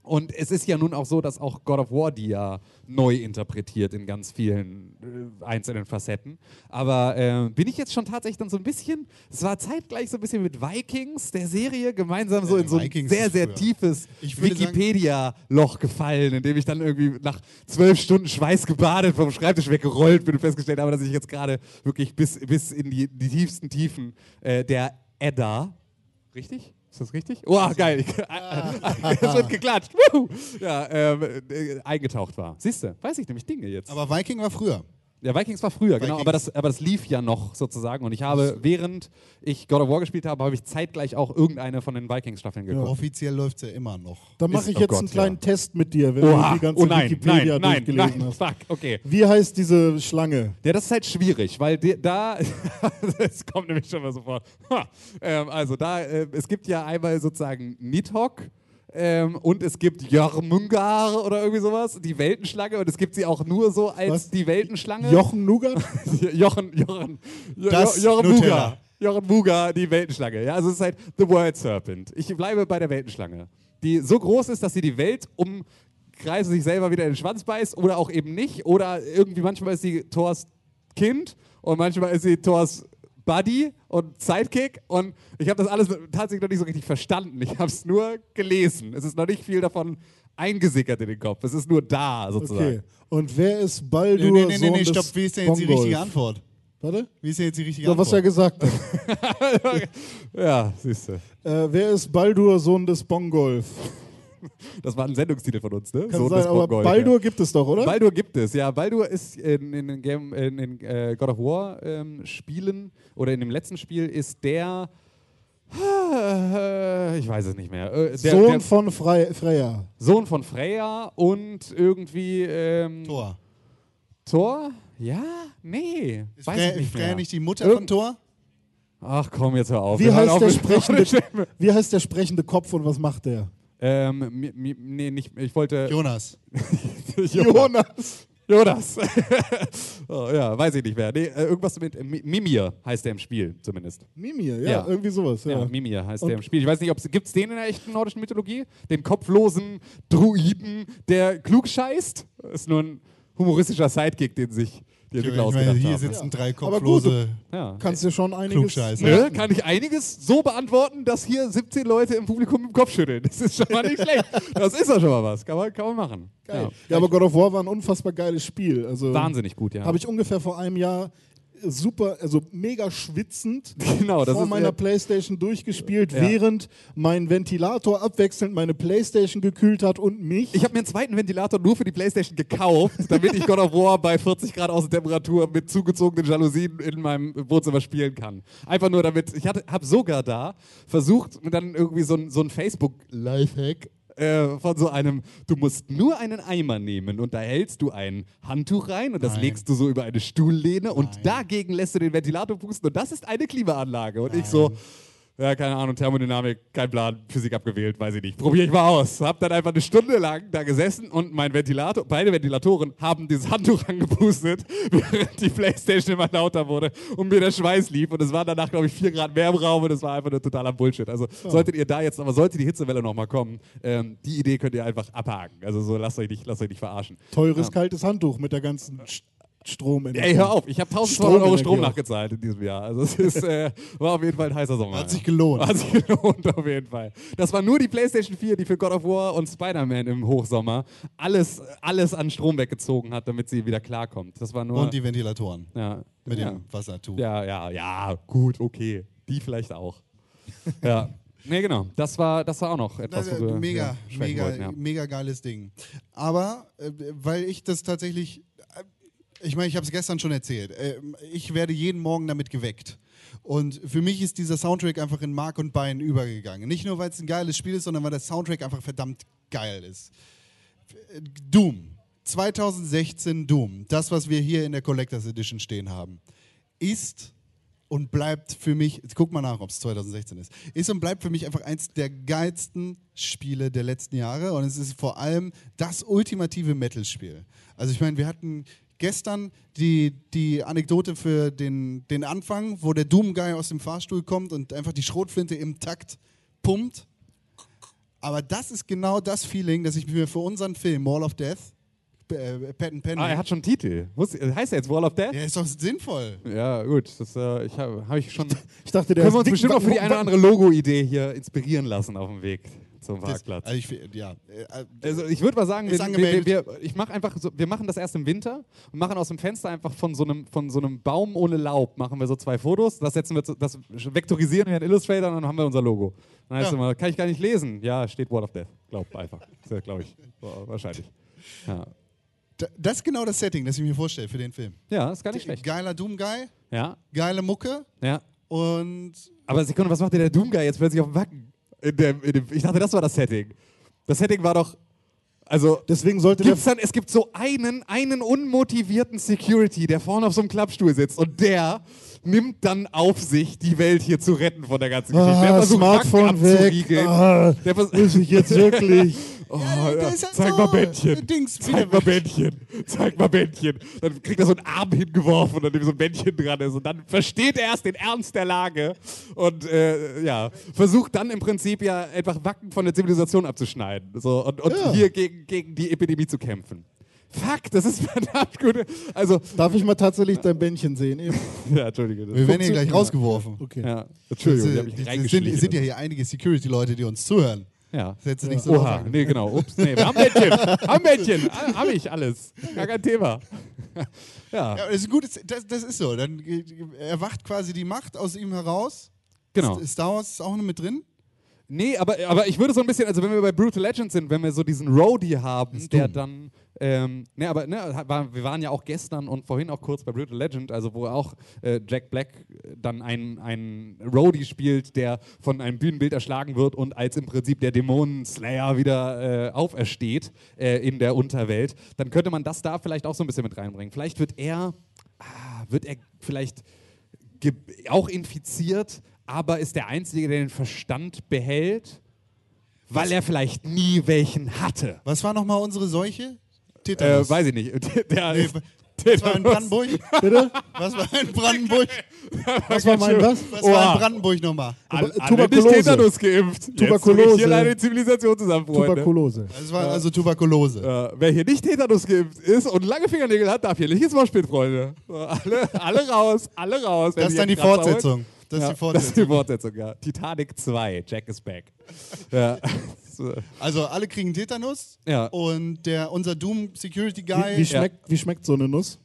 Und es ist ja nun auch so, dass auch God of War die ja neu interpretiert in ganz vielen äh, einzelnen Facetten. Aber äh, bin ich jetzt schon tatsächlich dann so ein bisschen, es war zeitgleich so ein bisschen mit Vikings, der Serie, gemeinsam so Äh, in so ein Vikings sehr, ist sehr früher. tiefes Wikipedia-Loch gefallen, in dem ich dann irgendwie nach zwölf Stunden Schweiß gebadet vom Schreibtisch weggerollt bin und festgestellt habe, dass ich jetzt gerade wirklich bis, bis in die, die tiefsten Tiefen äh, der Edda, richtig? Ist das richtig? Oh, geil. es wird geklatscht. Ja, ähm, äh, eingetaucht war. Siehst du, weiß ich nämlich Dinge jetzt. Aber Viking war früher. Ja, Vikings war früher, genau, Vikings. aber das, aber das lief ja noch sozusagen. Und ich habe, während ich God of War gespielt habe, habe ich zeitgleich auch irgendeine von den Vikings-Staffeln geguckt. Offiziell läuft es ja immer noch. Dann mache ich oh jetzt Gott, einen kleinen ja. Test mit dir, wenn Oha. du die ganze oh nein, Wikipedia nein, nein, durchgelesen nein, hast. fuck, okay. Wie heißt diese Schlange? Ja, das ist halt schwierig, weil die, da, es kommt nämlich schon mal sofort. Ha. Ähm, also da, äh, es gibt ja einmal sozusagen Nidhogg ähm, und es gibt Jormungar oder irgendwie sowas, die Weltenschlange und es gibt sie auch nur so als Was? die Weltenschlange. Jochen Nougat? Jochen, Jochen, Jo- Das Jo- Jochen. Muga. Jochen Muga, die Weltenschlange. Ja, also es ist halt The World Serpent. Ich bleibe bei der Weltenschlange, die so groß ist, dass sie die Welt umkreise, sich selber wieder in den Schwanz beißt oder auch eben nicht. Oder irgendwie manchmal ist sie Thors Kind und manchmal ist sie Thors Buddy und Sidekick und ich habe das alles tatsächlich noch nicht so richtig verstanden. Ich habe es nur gelesen. Es ist noch nicht viel davon eingesickert in den Kopf. Es ist nur da sozusagen. Okay. Und wer ist Baldur? Nee, nee, nee, nee, Sohn nee des stopp. Wie ist denn jetzt die richtige Antwort? Warte? Wie ist denn jetzt die richtige Ja, was er Antwort? gesagt hat. Ja, siehst du. äh, wer ist Baldur, Sohn des Bongolf? Das war ein Sendungstitel von uns, ne? Kann Sohn sein, des aber Baldur ja. gibt es doch, oder? Baldur gibt es, ja. Baldur ist in, in den Game, in den äh, God of War ähm, Spielen oder in dem letzten Spiel ist der. Äh, ich weiß es nicht mehr. Äh, der, Sohn der von Frey Freya. Sohn von Freya und irgendwie. Ähm, Thor. Thor? Ja? Nee. Ist weiß Freya ich nicht Freya mehr. nicht die Mutter Irgend- von Thor? Ach komm, jetzt hör auf. Wie heißt, auf der sprechende, wie heißt der sprechende Kopf und was macht der? Ähm, mi, mi, nee, nicht. Ich wollte. Jonas. Jonas. Jonas. oh, ja, weiß ich nicht mehr. Nee, äh, irgendwas mit äh, Mi- Mimir heißt der im Spiel zumindest. Mimir, ja, Ja. irgendwie sowas. Ja. Ja, Mimir heißt Und- der im Spiel. Ich weiß nicht, gibt es den in der echten nordischen Mythologie? Den kopflosen Druiden, der klug scheißt? Ist nur ein humoristischer Sidekick, den sich die Ich Entwickler meine, ausgedacht hier haben. sitzen drei Aber gut, kopflose. Ja. Kannst du schon einiges. Ne? Kann ich einiges so beantworten, dass hier 17 Leute im Publikum im Kopf schütteln. Das ist schon mal nicht schlecht. Das ist doch schon mal was. Kann man, kann man machen. Geil. Ja, aber God of War war ein unfassbar geiles Spiel. Also Wahnsinnig gut, ja. Habe ich ungefähr vor einem Jahr super, also mega schwitzend Genau, das vor meiner ja- Playstation durchgespielt, Ja. während mein Ventilator abwechselnd meine Playstation gekühlt hat und mich. Ich habe mir einen zweiten Ventilator nur für die Playstation gekauft, damit ich God of War bei 40 Grad Außentemperatur mit zugezogenen Jalousien in meinem Wohnzimmer spielen kann. Einfach nur damit, ich habe sogar da versucht, mir dann irgendwie so ein, so ein Facebook-Lifehack äh, von so einem, du musst nur einen Eimer nehmen und da hältst du ein Handtuch rein und das Nein. legst du so über eine Stuhllehne und dagegen lässt du den Ventilator pusten und das ist eine Klimaanlage. Und ich so, ja, keine Ahnung, Thermodynamik, kein Plan, Physik abgewählt, weiß ich nicht. Probiere ich mal aus. Hab dann einfach eine Stunde lang da gesessen und mein Ventilator, beide Ventilatoren haben dieses Handtuch angepustet, während die Playstation immer lauter wurde und mir der Schweiß lief. Und es waren danach, glaube ich, vier Grad mehr im Raum und es war einfach nur totaler Bullshit. Also solltet ihr da jetzt, aber sollte die Hitzewelle nochmal kommen, ähm, die Idee könnt ihr einfach abhaken. Also so, lasst euch nicht, lasst euch nicht verarschen. Teures Ja. kaltes Handtuch mit der ganzen St Strom. Ey, hör auf, ich habe 1200 Euro Strom nachgezahlt in diesem Jahr. Also es ist, äh, war auf jeden Fall ein heißer Sommer. Hat sich gelohnt. Hat sich gelohnt, auf jeden Fall. Das war nur die PlayStation 4, die für God of War und Spider-Man im Hochsommer alles, alles an Strom weggezogen hat, damit sie wieder klarkommt. Das war nur. Und die Ventilatoren ja, mit ja. dem Wassertuch. Ja, ja, ja, gut, okay. Die vielleicht auch. ja. Nee, genau. Das war, das war auch noch etwas, Das, wo wir mega, mega, wollten, ja. mega geiles Ding. Aber äh, weil ich das tatsächlich, ich meine, ich habe es gestern schon erzählt, äh, ich werde jeden Morgen damit geweckt. Und für mich ist dieser Soundtrack einfach in Mark und Bein übergegangen. Nicht nur, weil es ein geiles Spiel ist, sondern weil der Soundtrack einfach verdammt geil ist. Doom. 2016 Doom. Das, was wir hier in der Collectors Edition stehen haben, ist und bleibt für mich, guck mal nach, ob es 2016 ist, ist und bleibt für mich einfach eins der geilsten Spiele der letzten Jahre und es ist vor allem das ultimative Metal-Spiel. Also ich meine, wir hatten gestern die, die Anekdote für den, den Anfang, wo der Doom-Guy aus dem Fahrstuhl kommt und einfach die Schrotflinte im Takt pumpt. Aber das ist genau das Feeling, das ich mir für unseren Film Wall of Death, äh, Pat and Penny, Ah, er hat schon einen Titel. Heißt er jetzt Wall of Death? ja, ist doch sinnvoll. Ja, gut. Das äh, ich habe hab ich schon. Ich dachte, der Können wir uns bestimmt auch für die eine oder andere Logo-Idee hier inspirieren lassen auf dem Weg. Zum Das, Parkplatz. also ich, ja, äh, Also ich würde mal sagen, wir, wir, wir, ich mache einfach so, wir machen das erst im Winter und machen aus dem Fenster einfach von so einem, von so einem Baum ohne Laub machen wir so zwei Fotos. Das setzen wir, zu, das vektorisieren wir in Illustrator und dann haben wir unser Logo. Dann heißt Ja. immer, kann ich gar nicht lesen. Ja, steht Word of Death. Glaub einfach. Glaube ich. Wa- Wahrscheinlich. Ja. da- das ist genau das Setting, das ich mir vorstelle für den Film. ja, ist gar nicht schlecht. Geiler Doom-Guy, Ja, geile Mucke ja. und Aber Sekunde, was macht denn der Doom-Guy jetzt plötzlich auf dem Wacken? In dem, in dem, ich dachte, das war das Setting. Das Setting war doch. Also, Deswegen sollte der gibt's dann, es gibt so einen, einen unmotivierten Security, der vorne auf so einem Klappstuhl sitzt und der nimmt dann auf sich, die Welt hier zu retten von der ganzen Geschichte. der ah, versucht, Smartphone Wacken weg. Ah, Der muss ich jetzt wirklich. Oh, Ja, ja. halt Zeig so, mal Bändchen. Dings, Zeig mal. Bändchen. Zeig mal Bändchen. Dann kriegt er so einen Arm hingeworfen, an dem so ein Bändchen dran ist. Und dann versteht er erst den Ernst der Lage und äh, ja, versucht dann im Prinzip ja einfach Wacken von der Zivilisation abzuschneiden. So, und und Ja. hier gegen, gegen die Epidemie zu kämpfen. Fuck, das ist verdammt gut. Also, Darf ich mal tatsächlich dein Bändchen sehen? Eben. ja, Entschuldige. Wir werden hier gleich rausgeworfen. Okay. Ja, Das, Entschuldigung, die äh, die- das reingeschlichen. sind, sind ja hier einige Security-Leute, die uns zuhören. Ja. Das hättest du nicht so Oha, nee, genau. Ups, nee, wir haben Bändchen. haben Bändchen. Ah, Hab ich alles. Gar kein Thema. ja, Ja, das ist gut, das, das ist so. Dann erwacht quasi die Macht aus ihm heraus. genau. Star Wars ist auch noch mit drin. Nee, aber, aber ich würde so ein bisschen, also wenn wir bei Brutal Legends sind, wenn wir so diesen Roadie haben, der dann, ähm, ne, aber ne, war, wir waren ja auch gestern und vorhin auch kurz bei Brutal Legend, also wo auch äh, Jack Black dann einen, einen Roadie spielt, der von einem Bühnenbild erschlagen wird und als im Prinzip der Dämonenslayer wieder äh, aufersteht äh, in der Unterwelt, dann könnte man das da vielleicht auch so ein bisschen mit reinbringen. Vielleicht wird er, ah, wird er vielleicht auch infiziert, aber ist der Einzige, der den Verstand behält, weil er vielleicht nie welchen hatte. Was war nochmal unsere Seuche? Äh, Tetanus. weiß ich nicht. Der, Nee, was war in Brandenburg? Bitte? Was war in Brandenburg? Was war mein was? Was Oha. war in Brandenburg nochmal? Alle, äh, alle nicht Tuberkulose. Tetanus geimpft. Jetzt Tuberkulose. bricht hier leider die Zivilisation zusammen, Freunde. Tuberkulose. Das war also Tuberkulose. Äh, wer hier nicht Tetanus geimpft ist und lange Fingernägel hat, darf hier nicht ins Moshpit, Freunde. Alle, alle raus, alle raus. Das ist dann die. Fortsetzung. Das ist ja, die Fortsetzung. Das ist die Fortsetzung, ja. Titanic 2, Jack is back. ja. So. Also alle kriegen Tetanus Ja. und der, unser Doom Security Guy Wie, wie, schmeckt, wie schmeckt so eine Nuss?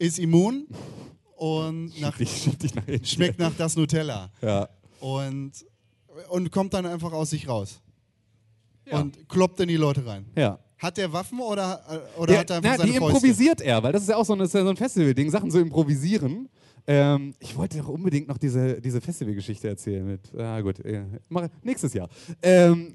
ist immun und nach, nach schmeckt nach das Nutella Ja. und, und kommt dann einfach aus sich raus Ja. und kloppt in die Leute rein. ja. Hat der Waffen oder, äh, oder Der, hat er einfach na, seine die Fäuste? improvisiert er, weil das ist ja auch so, eine, ja so ein Festival-Ding, Sachen zu improvisieren. Ähm, ich wollte doch unbedingt noch diese, diese Festival-Geschichte erzählen mit, ah gut, äh, mach, nächstes Jahr. Ähm,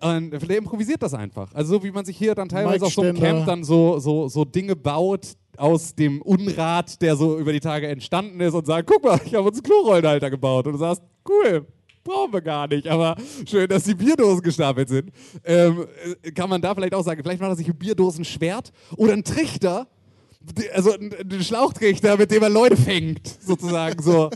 und der improvisiert das einfach. Also so wie man sich hier dann teilweise auf so einem. Camp dann so, so, so Dinge baut aus dem Unrat, der so über die Tage entstanden ist und sagt, guck mal, ich habe uns einen Klorollenhalter gebaut. Und du sagst, cool, brauchen wir gar nicht, aber schön, dass die Bierdosen gestapelt sind. Ähm, äh, kann man da vielleicht auch sagen, vielleicht macht er sich ein Bierdosenschwert oder ein Trichter, also ein Schlauchtrichter, mit dem er Leute fängt, sozusagen, so,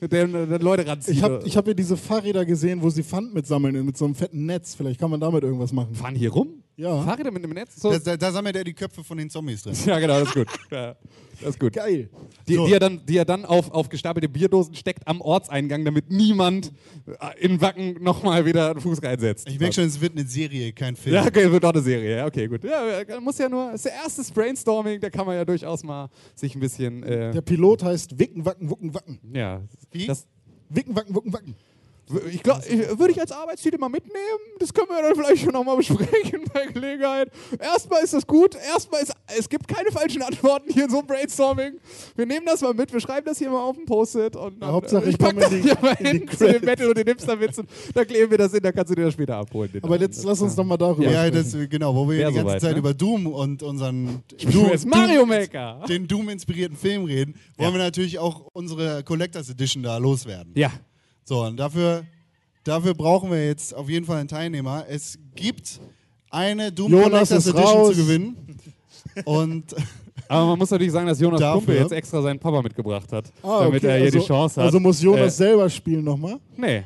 mit dem er Leute ranzieht. Ich habe ich hab hier diese Fahrräder gesehen, wo sie Pfand mitsammeln mit so einem fetten Netz. Vielleicht kann man damit irgendwas machen. Fahren hier rum? Ja. Fahrräder mit einem Netz? So? Da, da, da sammelt er die Köpfe von den Zombies drin. ja, genau, das ist gut. Ja, das ist gut. Geil. Die, So. die er dann, die er dann auf, auf gestapelte Bierdosen steckt am Ortseingang, damit niemand äh, in Wacken nochmal wieder einen Fuß reinsetzt. Ich merke schon, es wird eine Serie, kein Film. Ja, okay, wird auch eine Serie. Ja, okay, gut. Ja, äh, muss ja nur, ist der erste Brainstorming, da kann man ja durchaus mal sich ein bisschen, äh, Der Pilot heißt Wicken, Wacken, Wucken, Wacken. ja. Wie? Das, Wicken, Wacken, Wucken, Wacken. Ich glaube, würde ich als Arbeitstitel mal mitnehmen. Das können wir dann vielleicht schon nochmal besprechen bei Gelegenheit. Erstmal ist das gut. Erstmal ist, es gibt keine falschen Antworten hier in so einem Brainstorming. Wir nehmen das mal mit, wir schreiben das hier mal auf dem Post-it und dann, Hauptsache, äh, ich ich pack komme das die- hier mal hin zu den. Metal und den Hipster-Witzen. Da kleben wir das hin, da kannst du dir das später abholen. Aber Namen. jetzt lass uns doch mal darüber Ja, sprechen. das, genau, wo wir Wär die ganze soweit, Zeit ne? über Doom und unseren Doom, Mario Maker. den Doom-inspirierten Film reden, wollen Ja. wir natürlich auch unsere Collectors Edition da loswerden. Ja. So, und dafür, dafür brauchen wir jetzt auf jeden Fall einen Teilnehmer. Es gibt eine Doom Jonas Collectors Edition raus. zu gewinnen. Und Aber man muss natürlich sagen, dass Jonas Dafür- Pumpe jetzt extra seinen Papa mitgebracht hat, Ah, damit okay, er hier also, die Chance hat. Also muss Jonas Äh, selber spielen nochmal? nee.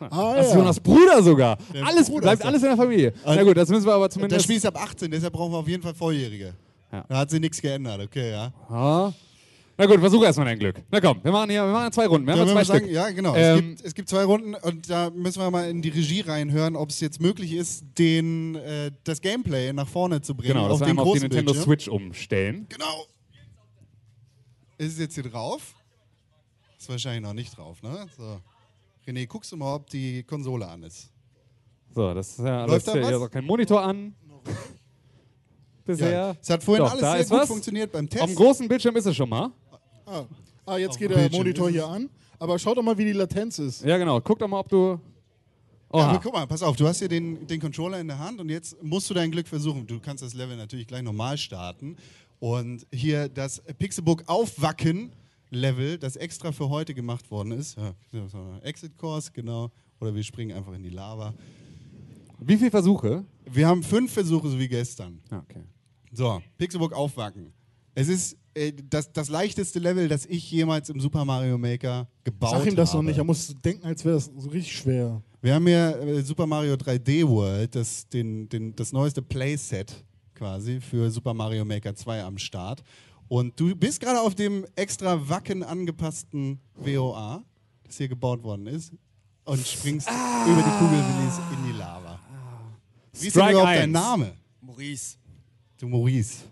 Ah, Das ist ja. Jonas Bruder sogar. alles Bruder bleibt ist alles in der Familie. Na Also- gut, das müssen wir aber das zumindest. Spiel ist ab 18, deshalb brauchen wir auf jeden Fall Volljährige. Ja. Da hat sich nichts geändert, okay, ja. Ja. Na gut, versuch erstmal dein Glück. Na komm, wir machen hier, wir machen zwei Runden. Wir haben Ja, wenn zwei wir Stück. sagen, ja, genau. Ähm, es, gibt, es gibt zwei Runden und da müssen wir mal in die Regie reinhören, ob es jetzt möglich ist, den, äh, das Gameplay nach vorne zu bringen Genau, auf wir den einmal auf die Nintendo Bildschirm. Switch umstellen. Genau. Ist es jetzt hier drauf? Ist wahrscheinlich noch nicht drauf, ne? So. René, guckst du mal, ob die Konsole an ist. So, das ist ja alles Läuft da hier, was? kein Monitor an. Bisher. Ja. Es hat vorhin Doch, alles sehr gut was. funktioniert beim Auf Test. dem großen Bildschirm ist es schon mal. Ah, ah jetzt geht der Monitor hier an. Aber schau doch mal, wie die Latenz ist. Ja, genau. Guck doch mal, ob du. Ja, Oha. aber guck mal, pass auf, du hast hier den, den Controller in der Hand und jetzt musst du dein Glück versuchen. Du kannst das Level natürlich gleich normal starten. Und hier das Pixelbook Aufwacken Level, das extra für heute gemacht worden ist. Ja, ein Exit Course, genau. Oder wir springen einfach in die Lava. Wie viele Versuche? Wir haben fünf Versuche, so wie gestern. Ja, okay. So, Pixelbook Aufwacken. Es ist äh, das, das leichteste Level, das ich jemals im Super Mario Maker gebaut habe. Sag ihm das noch nicht. Er muss denken, als wäre das so richtig schwer. Wir haben hier äh, Super Mario 3D World, das, den, den, das neueste Playset quasi für Super Mario Maker 2 am Start. Und du bist gerade auf dem extra Wacken angepassten WOA, das hier gebaut worden ist, und springst über die Kugelrelease in die Lava. Wie ist denn überhaupt dein. Name? Maurice. Du Maurice.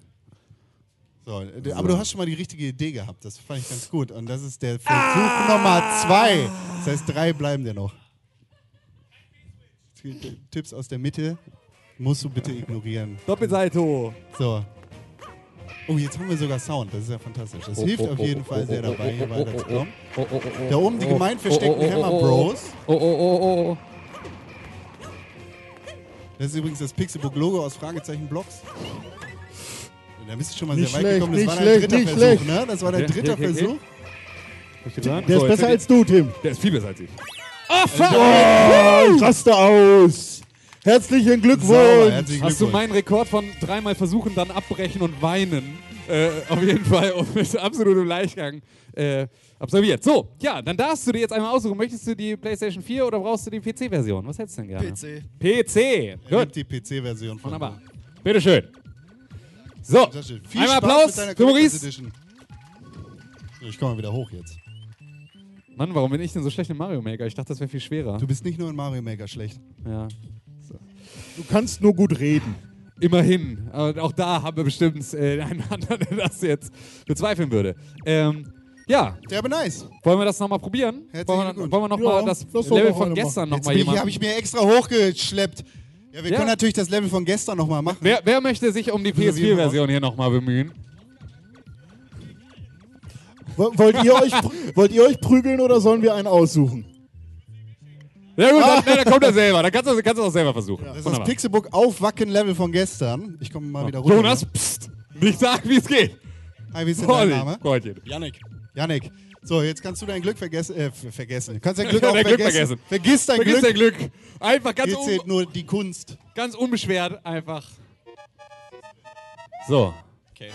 So, d- aber du hast schon mal die richtige Idee gehabt, das fand ich ganz gut. Und das ist der Versuch Nummer zwei. Das heißt, drei bleiben dir noch. Tipps aus der Mitte musst du bitte ignorieren. Doppelsalto. So. Oh, jetzt haben wir sogar Sound, das ist ja fantastisch. Das hilft auf jeden Fall sehr dabei, hier weiterzukommen. Oh, oh, oh, oh. Da oben die gemein versteckten Oh, oh, oh, Hammer oh, oh. Bros. Oh, oh, oh, oh. Das ist übrigens das Pixelbook-Logo aus Fragezeichen Blocks. Da bist du schon mal Nicht sehr weit schlecht, gekommen. Das war dein dritter Versuch, schlecht. ne? Das war dein Okay, dritter okay, okay. Versuch. Dran? Der So, ist besser als du, Tim. Der ist viel besser als ich. Oh, ich raste aus. Herzlichen Sauber, Glückwunsch. herzlichen Hast du Glückwunsch. meinen Rekord von dreimal versuchen, dann abbrechen und weinen äh, auf jeden Fall und mit absolutem Leichtgang äh, absolviert. So, ja, dann darfst du dir jetzt einmal aussuchen. Möchtest du die PlayStation 4 oder brauchst du die PC-Version? Was hättest du denn gerne? PC. PC. Gut, die PC-Version von. wunderbar. Bitteschön. So. Viel einmal Applaus für Maurice. So, Ich komme mal wieder hoch jetzt. Mann, warum bin ich denn so schlecht im Mario Maker? Ich dachte, das wäre viel schwerer. Du bist nicht nur in Mario Maker schlecht. Ja. Du kannst nur gut reden. Immerhin. Aber auch da haben wir bestimmt äh, einen anderen, der das jetzt bezweifeln würde. Ähm, ja, Der aber nice. wollen wir das nochmal probieren? Herzlichen Wollen wir, wollen wir nochmal Ja, das doch Level von gestern nochmal bin ich- jemand... habe ich mir extra hochgeschleppt. Ja, wir Ja. können natürlich das Level von gestern nochmal machen. Wer, wer möchte sich um die So wie immer. PS4-Version hier nochmal bemühen? Wo- Wollt ihr, euch, wollt ihr euch prügeln oder sollen wir einen aussuchen? Ja gut, dann, dann kommt er selber. Dann kannst du kannst du auch selber versuchen. Das ist das Wunderbar. Pixelbook Aufwacken-Level von gestern. Ich komme mal wieder runter. Jonas, psst, nicht sagen, wie es geht. Hi, wie ist denn dein Name? Freundchen. Yannick. Janik. So, jetzt kannst du dein Glück vergessen. Äh, ver- vergessen. Du kannst dein Glück auch Dein Glück vergessen. vergessen. Vergiss dein Vergiss Glück. dein Glück. Einfach ganz, Hier zählt nur die Kunst. ganz unbeschwert, einfach. So. Okay.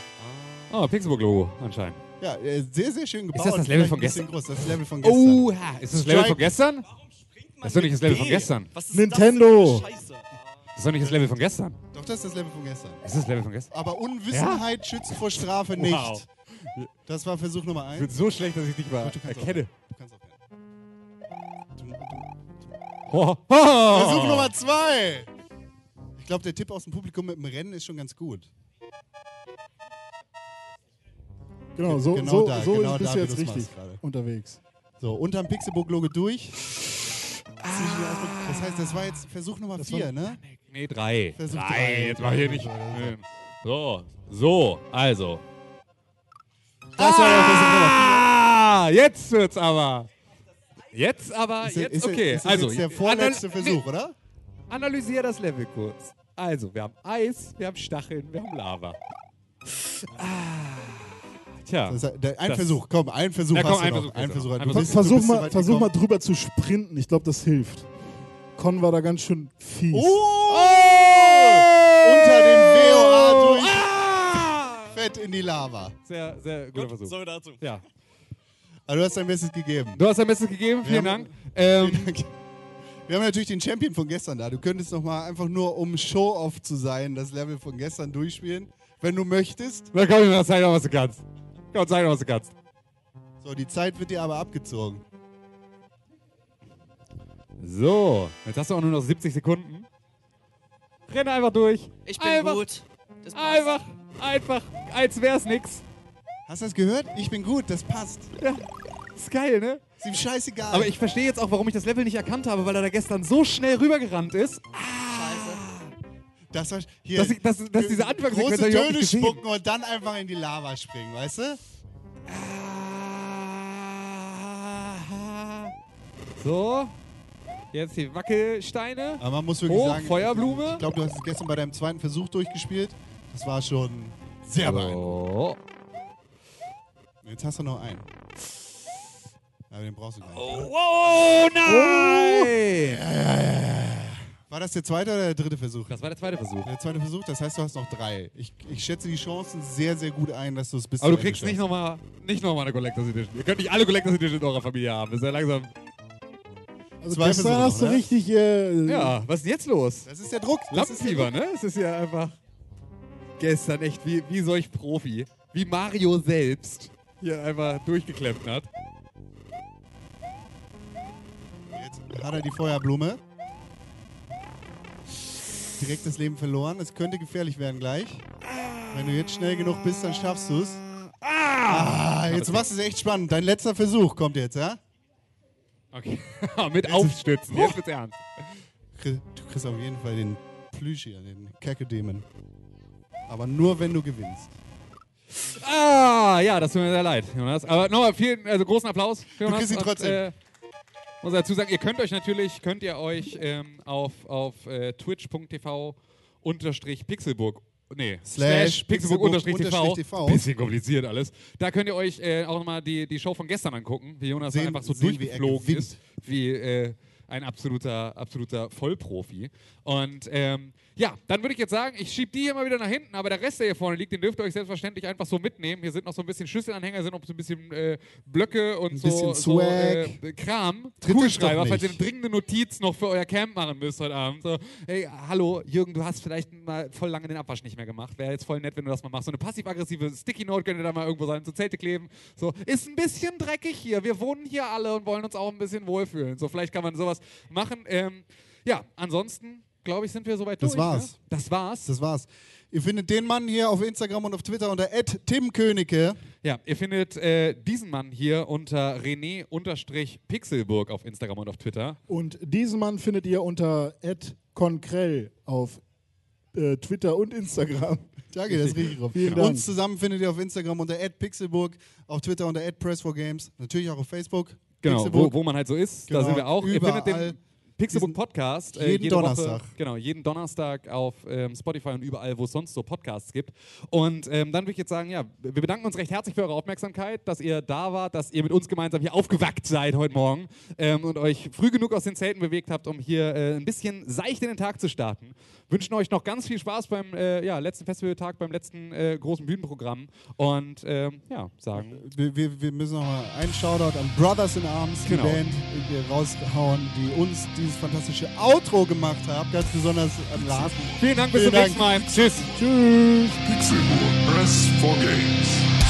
Oh, Pixelbook-Logo anscheinend. Ja, äh, sehr, sehr schön gebaut. das das Level von ein bisschen gestern? Groß. Das ist das Level von gestern. Oh, ist das Level Strike. von gestern? Das ist doch nicht das Level von gestern. Was ist Nintendo. Das? Das ist doch nicht das Level von gestern. Doch, das ist das Level von gestern. Ist das das Level von gestern? Aber Unwissenheit schützt vor Strafe nicht. Wow. Das war Versuch Nummer Ich bin eins. so schlecht, dass ich nicht mal Du kannst erkenne. Du kannst. Du- du- Oh, oh. Versuch Nummer zwei. Ich glaube, der Tipp aus dem Publikum mit dem Rennen ist schon ganz gut. Genau, so, Genau so, da, so genau ist, bist da, du jetzt richtig unterwegs. So, unterm Pixelbook-Logo durch. Das heißt, das war jetzt Versuch Nummer vier, ne? Nee, drei. Versuch drei. drei. Jetzt mach ich hier nicht. So, so, also. Das war der Versuch Ah, jetzt wird's aber. Jetzt aber, vier. jetzt ist, okay. Ist das also, jetzt der vorletzte anal- Versuch, oder? Analysier das Level kurz. Also, wir haben Eis, wir haben Stacheln, wir haben Lava. Ah, tja. Das ist, der, ein Das- Versuch, komm, ein Versuch Ja, komm, hast du ein noch. Versuch ein du Versuch. Du Ein bist- du Versuch bist so mal, versuch mal drüber zu sprinten. Ich glaube, das hilft. Con war da ganz schön fies. Oh! Unter dem WOA durch. Ah! Fett in die Lava. Sehr, sehr guter Gut, Versuch. so dazu. Ja. Aber du hast dein Bestes gegeben. Du hast dein Bestes gegeben, vielen Ja. Dank. Ähm, Wir haben natürlich den Champion von gestern da. Du könntest noch mal einfach nur, um Show-Off zu sein, das Level von gestern durchspielen, wenn du möchtest. na komm, Jonas, zeig doch, was du kannst. Komm, zeig doch, was du kannst. So, die Zeit wird dir aber abgezogen. So, jetzt hast du auch nur noch 70 Sekunden. Renn einfach durch. Ich bin einfach, gut. Das passt. Einfach, einfach, als wär's nix. Hast du das gehört? Ich bin gut, das passt. Ja, ist geil, ne? Ist ihm scheißegal. Aber ich verstehe jetzt auch, warum ich das Level nicht erkannt habe, weil er da gestern so schnell rübergerannt ist, Scheiße. das war, hier, dass, ich, dass, dass diese Anfangssequenz große Töne spucken und dann einfach in die Lava springen, weißt du? So, jetzt die Wackelsteine. Aber man muss wirklich Hoch, sagen, Feuerblume. ich glaube, du hast es gestern bei deinem zweiten Versuch durchgespielt. Das war schon sehr beeindruckend. So. Jetzt hast du noch einen. Aber den brauchst du gar nicht. Oh, nein! War das der zweite oder der dritte Versuch? Das war der zweite Versuch. Der zweite Versuch, das heißt, du hast noch drei. Ich, ich schätze die Chancen sehr, sehr gut ein, dass du es bis Aber du kriegst nicht nochmal nicht noch mal eine Collectors Edition. Ihr könnt nicht alle Collectors Edition in eurer Familie haben. Das ist ja langsam. Also Zwei gestern Versuche hast du ne? richtig. Äh, Ja, was ist denn jetzt los? Das ist der Druck. Das Lampenfieber, ne? Es ist ja einfach gestern echt wie, wie solch Profi. Wie Mario selbst hier einfach durchgeklemmt hat. Jetzt hat er die Feuerblume. Direkt das Leben verloren. Es könnte gefährlich werden gleich. Wenn du jetzt schnell genug bist, dann schaffst du es. Ah, jetzt machst du es echt spannend. Dein letzter Versuch kommt jetzt, ja? Okay. Mit Aufstützen. Jetzt wird's ernst. Du kriegst auf jeden Fall den Plüsch hier, den Kacke-Dämon. Aber nur, wenn du gewinnst. Ah, ja, das tut mir sehr leid, Jonas. Aber nochmal vielen, also großen Applaus für Jonas. kriegst ihn Und, trotzdem. äh, muss dazu sagen, ihr könnt euch natürlich, könnt ihr euch ähm, auf, auf äh, twitch.tv unterstrich Pixelburg Nee, Slash slash Pixelburg unterstrich TV. unterstrich TV. Bisschen kompliziert alles. Da könnt ihr euch äh, auch nochmal die, die Show von gestern angucken, wie Jonas Sehen- einfach so sehen, wie durchgeflogen gewinnt. ist, wie äh, ein absoluter, absoluter Vollprofi. Und ähm, ja, dann würde ich jetzt sagen, ich schiebe die hier mal wieder nach hinten, aber der Rest, der hier vorne liegt, den dürft ihr euch selbstverständlich einfach so mitnehmen. Hier sind noch so ein bisschen Schlüsselanhänger, sind noch so ein bisschen äh, Blöcke und Ein so, bisschen so äh, Kram. Kugelschreiber, falls ihr eine dringende Notiz noch für euer Camp machen müsst heute Abend. So, hey, hallo, Jürgen, du hast vielleicht mal voll lange den Abwasch nicht mehr gemacht. Wäre jetzt voll nett, wenn du das mal machst. So eine passiv-aggressive Sticky-Note könnte da mal irgendwo sein, so Zelte kleben. So, ist ein bisschen dreckig hier. Wir wohnen hier alle und wollen uns auch ein bisschen wohlfühlen. So, vielleicht kann man sowas machen. Ähm, ja, ansonsten, glaube ich, sind wir soweit Das durch. war's. Ne? Das war's. Das war's. Ihr findet den Mann hier auf Instagram und auf Twitter unter @timkönigke. Ja, ihr findet äh, diesen Mann hier unter René-Pixelburg auf Instagram und auf Twitter. Und diesen Mann findet ihr unter @konkrell auf äh, Twitter und Instagram. Danke, das ist richtig drauf. Vielen Dank. Uns zusammen findet ihr auf Instagram unter @pixelburg, auf Twitter unter @press4games, natürlich auch auf Facebook. Genau, wo, Pixelburg. wo man halt so ist. Genau, da sind wir auch. Ihr findet überall. den Pixelbook Podcast äh, jeden jede Donnerstag. Woche, genau, jeden Donnerstag auf ähm, Spotify und überall, wo es sonst so Podcasts gibt. Und ähm, dann würde ich jetzt sagen, ja, wir bedanken uns recht herzlich für eure Aufmerksamkeit, dass ihr da wart, dass ihr mit uns gemeinsam hier aufgewackt seid heute Morgen ähm, und euch früh genug aus den Zelten bewegt habt, um hier äh, ein bisschen seicht in den Tag zu starten. Wünschen euch noch ganz viel Spaß beim äh, ja, letzten Festivaltag, beim letzten äh, großen Bühnenprogramm und ähm, ja, sagen Wir, wir, wir müssen noch mal einen Shoutout an Brothers in Arms, Genau. die Band, hier raushauen, die uns dieses fantastische Outro gemacht haben. Ganz besonders an Lars. vielen Dank, bis Vielen zum nächsten Mal. Tschüss. Tschüss. Pixelburg. Press for Games.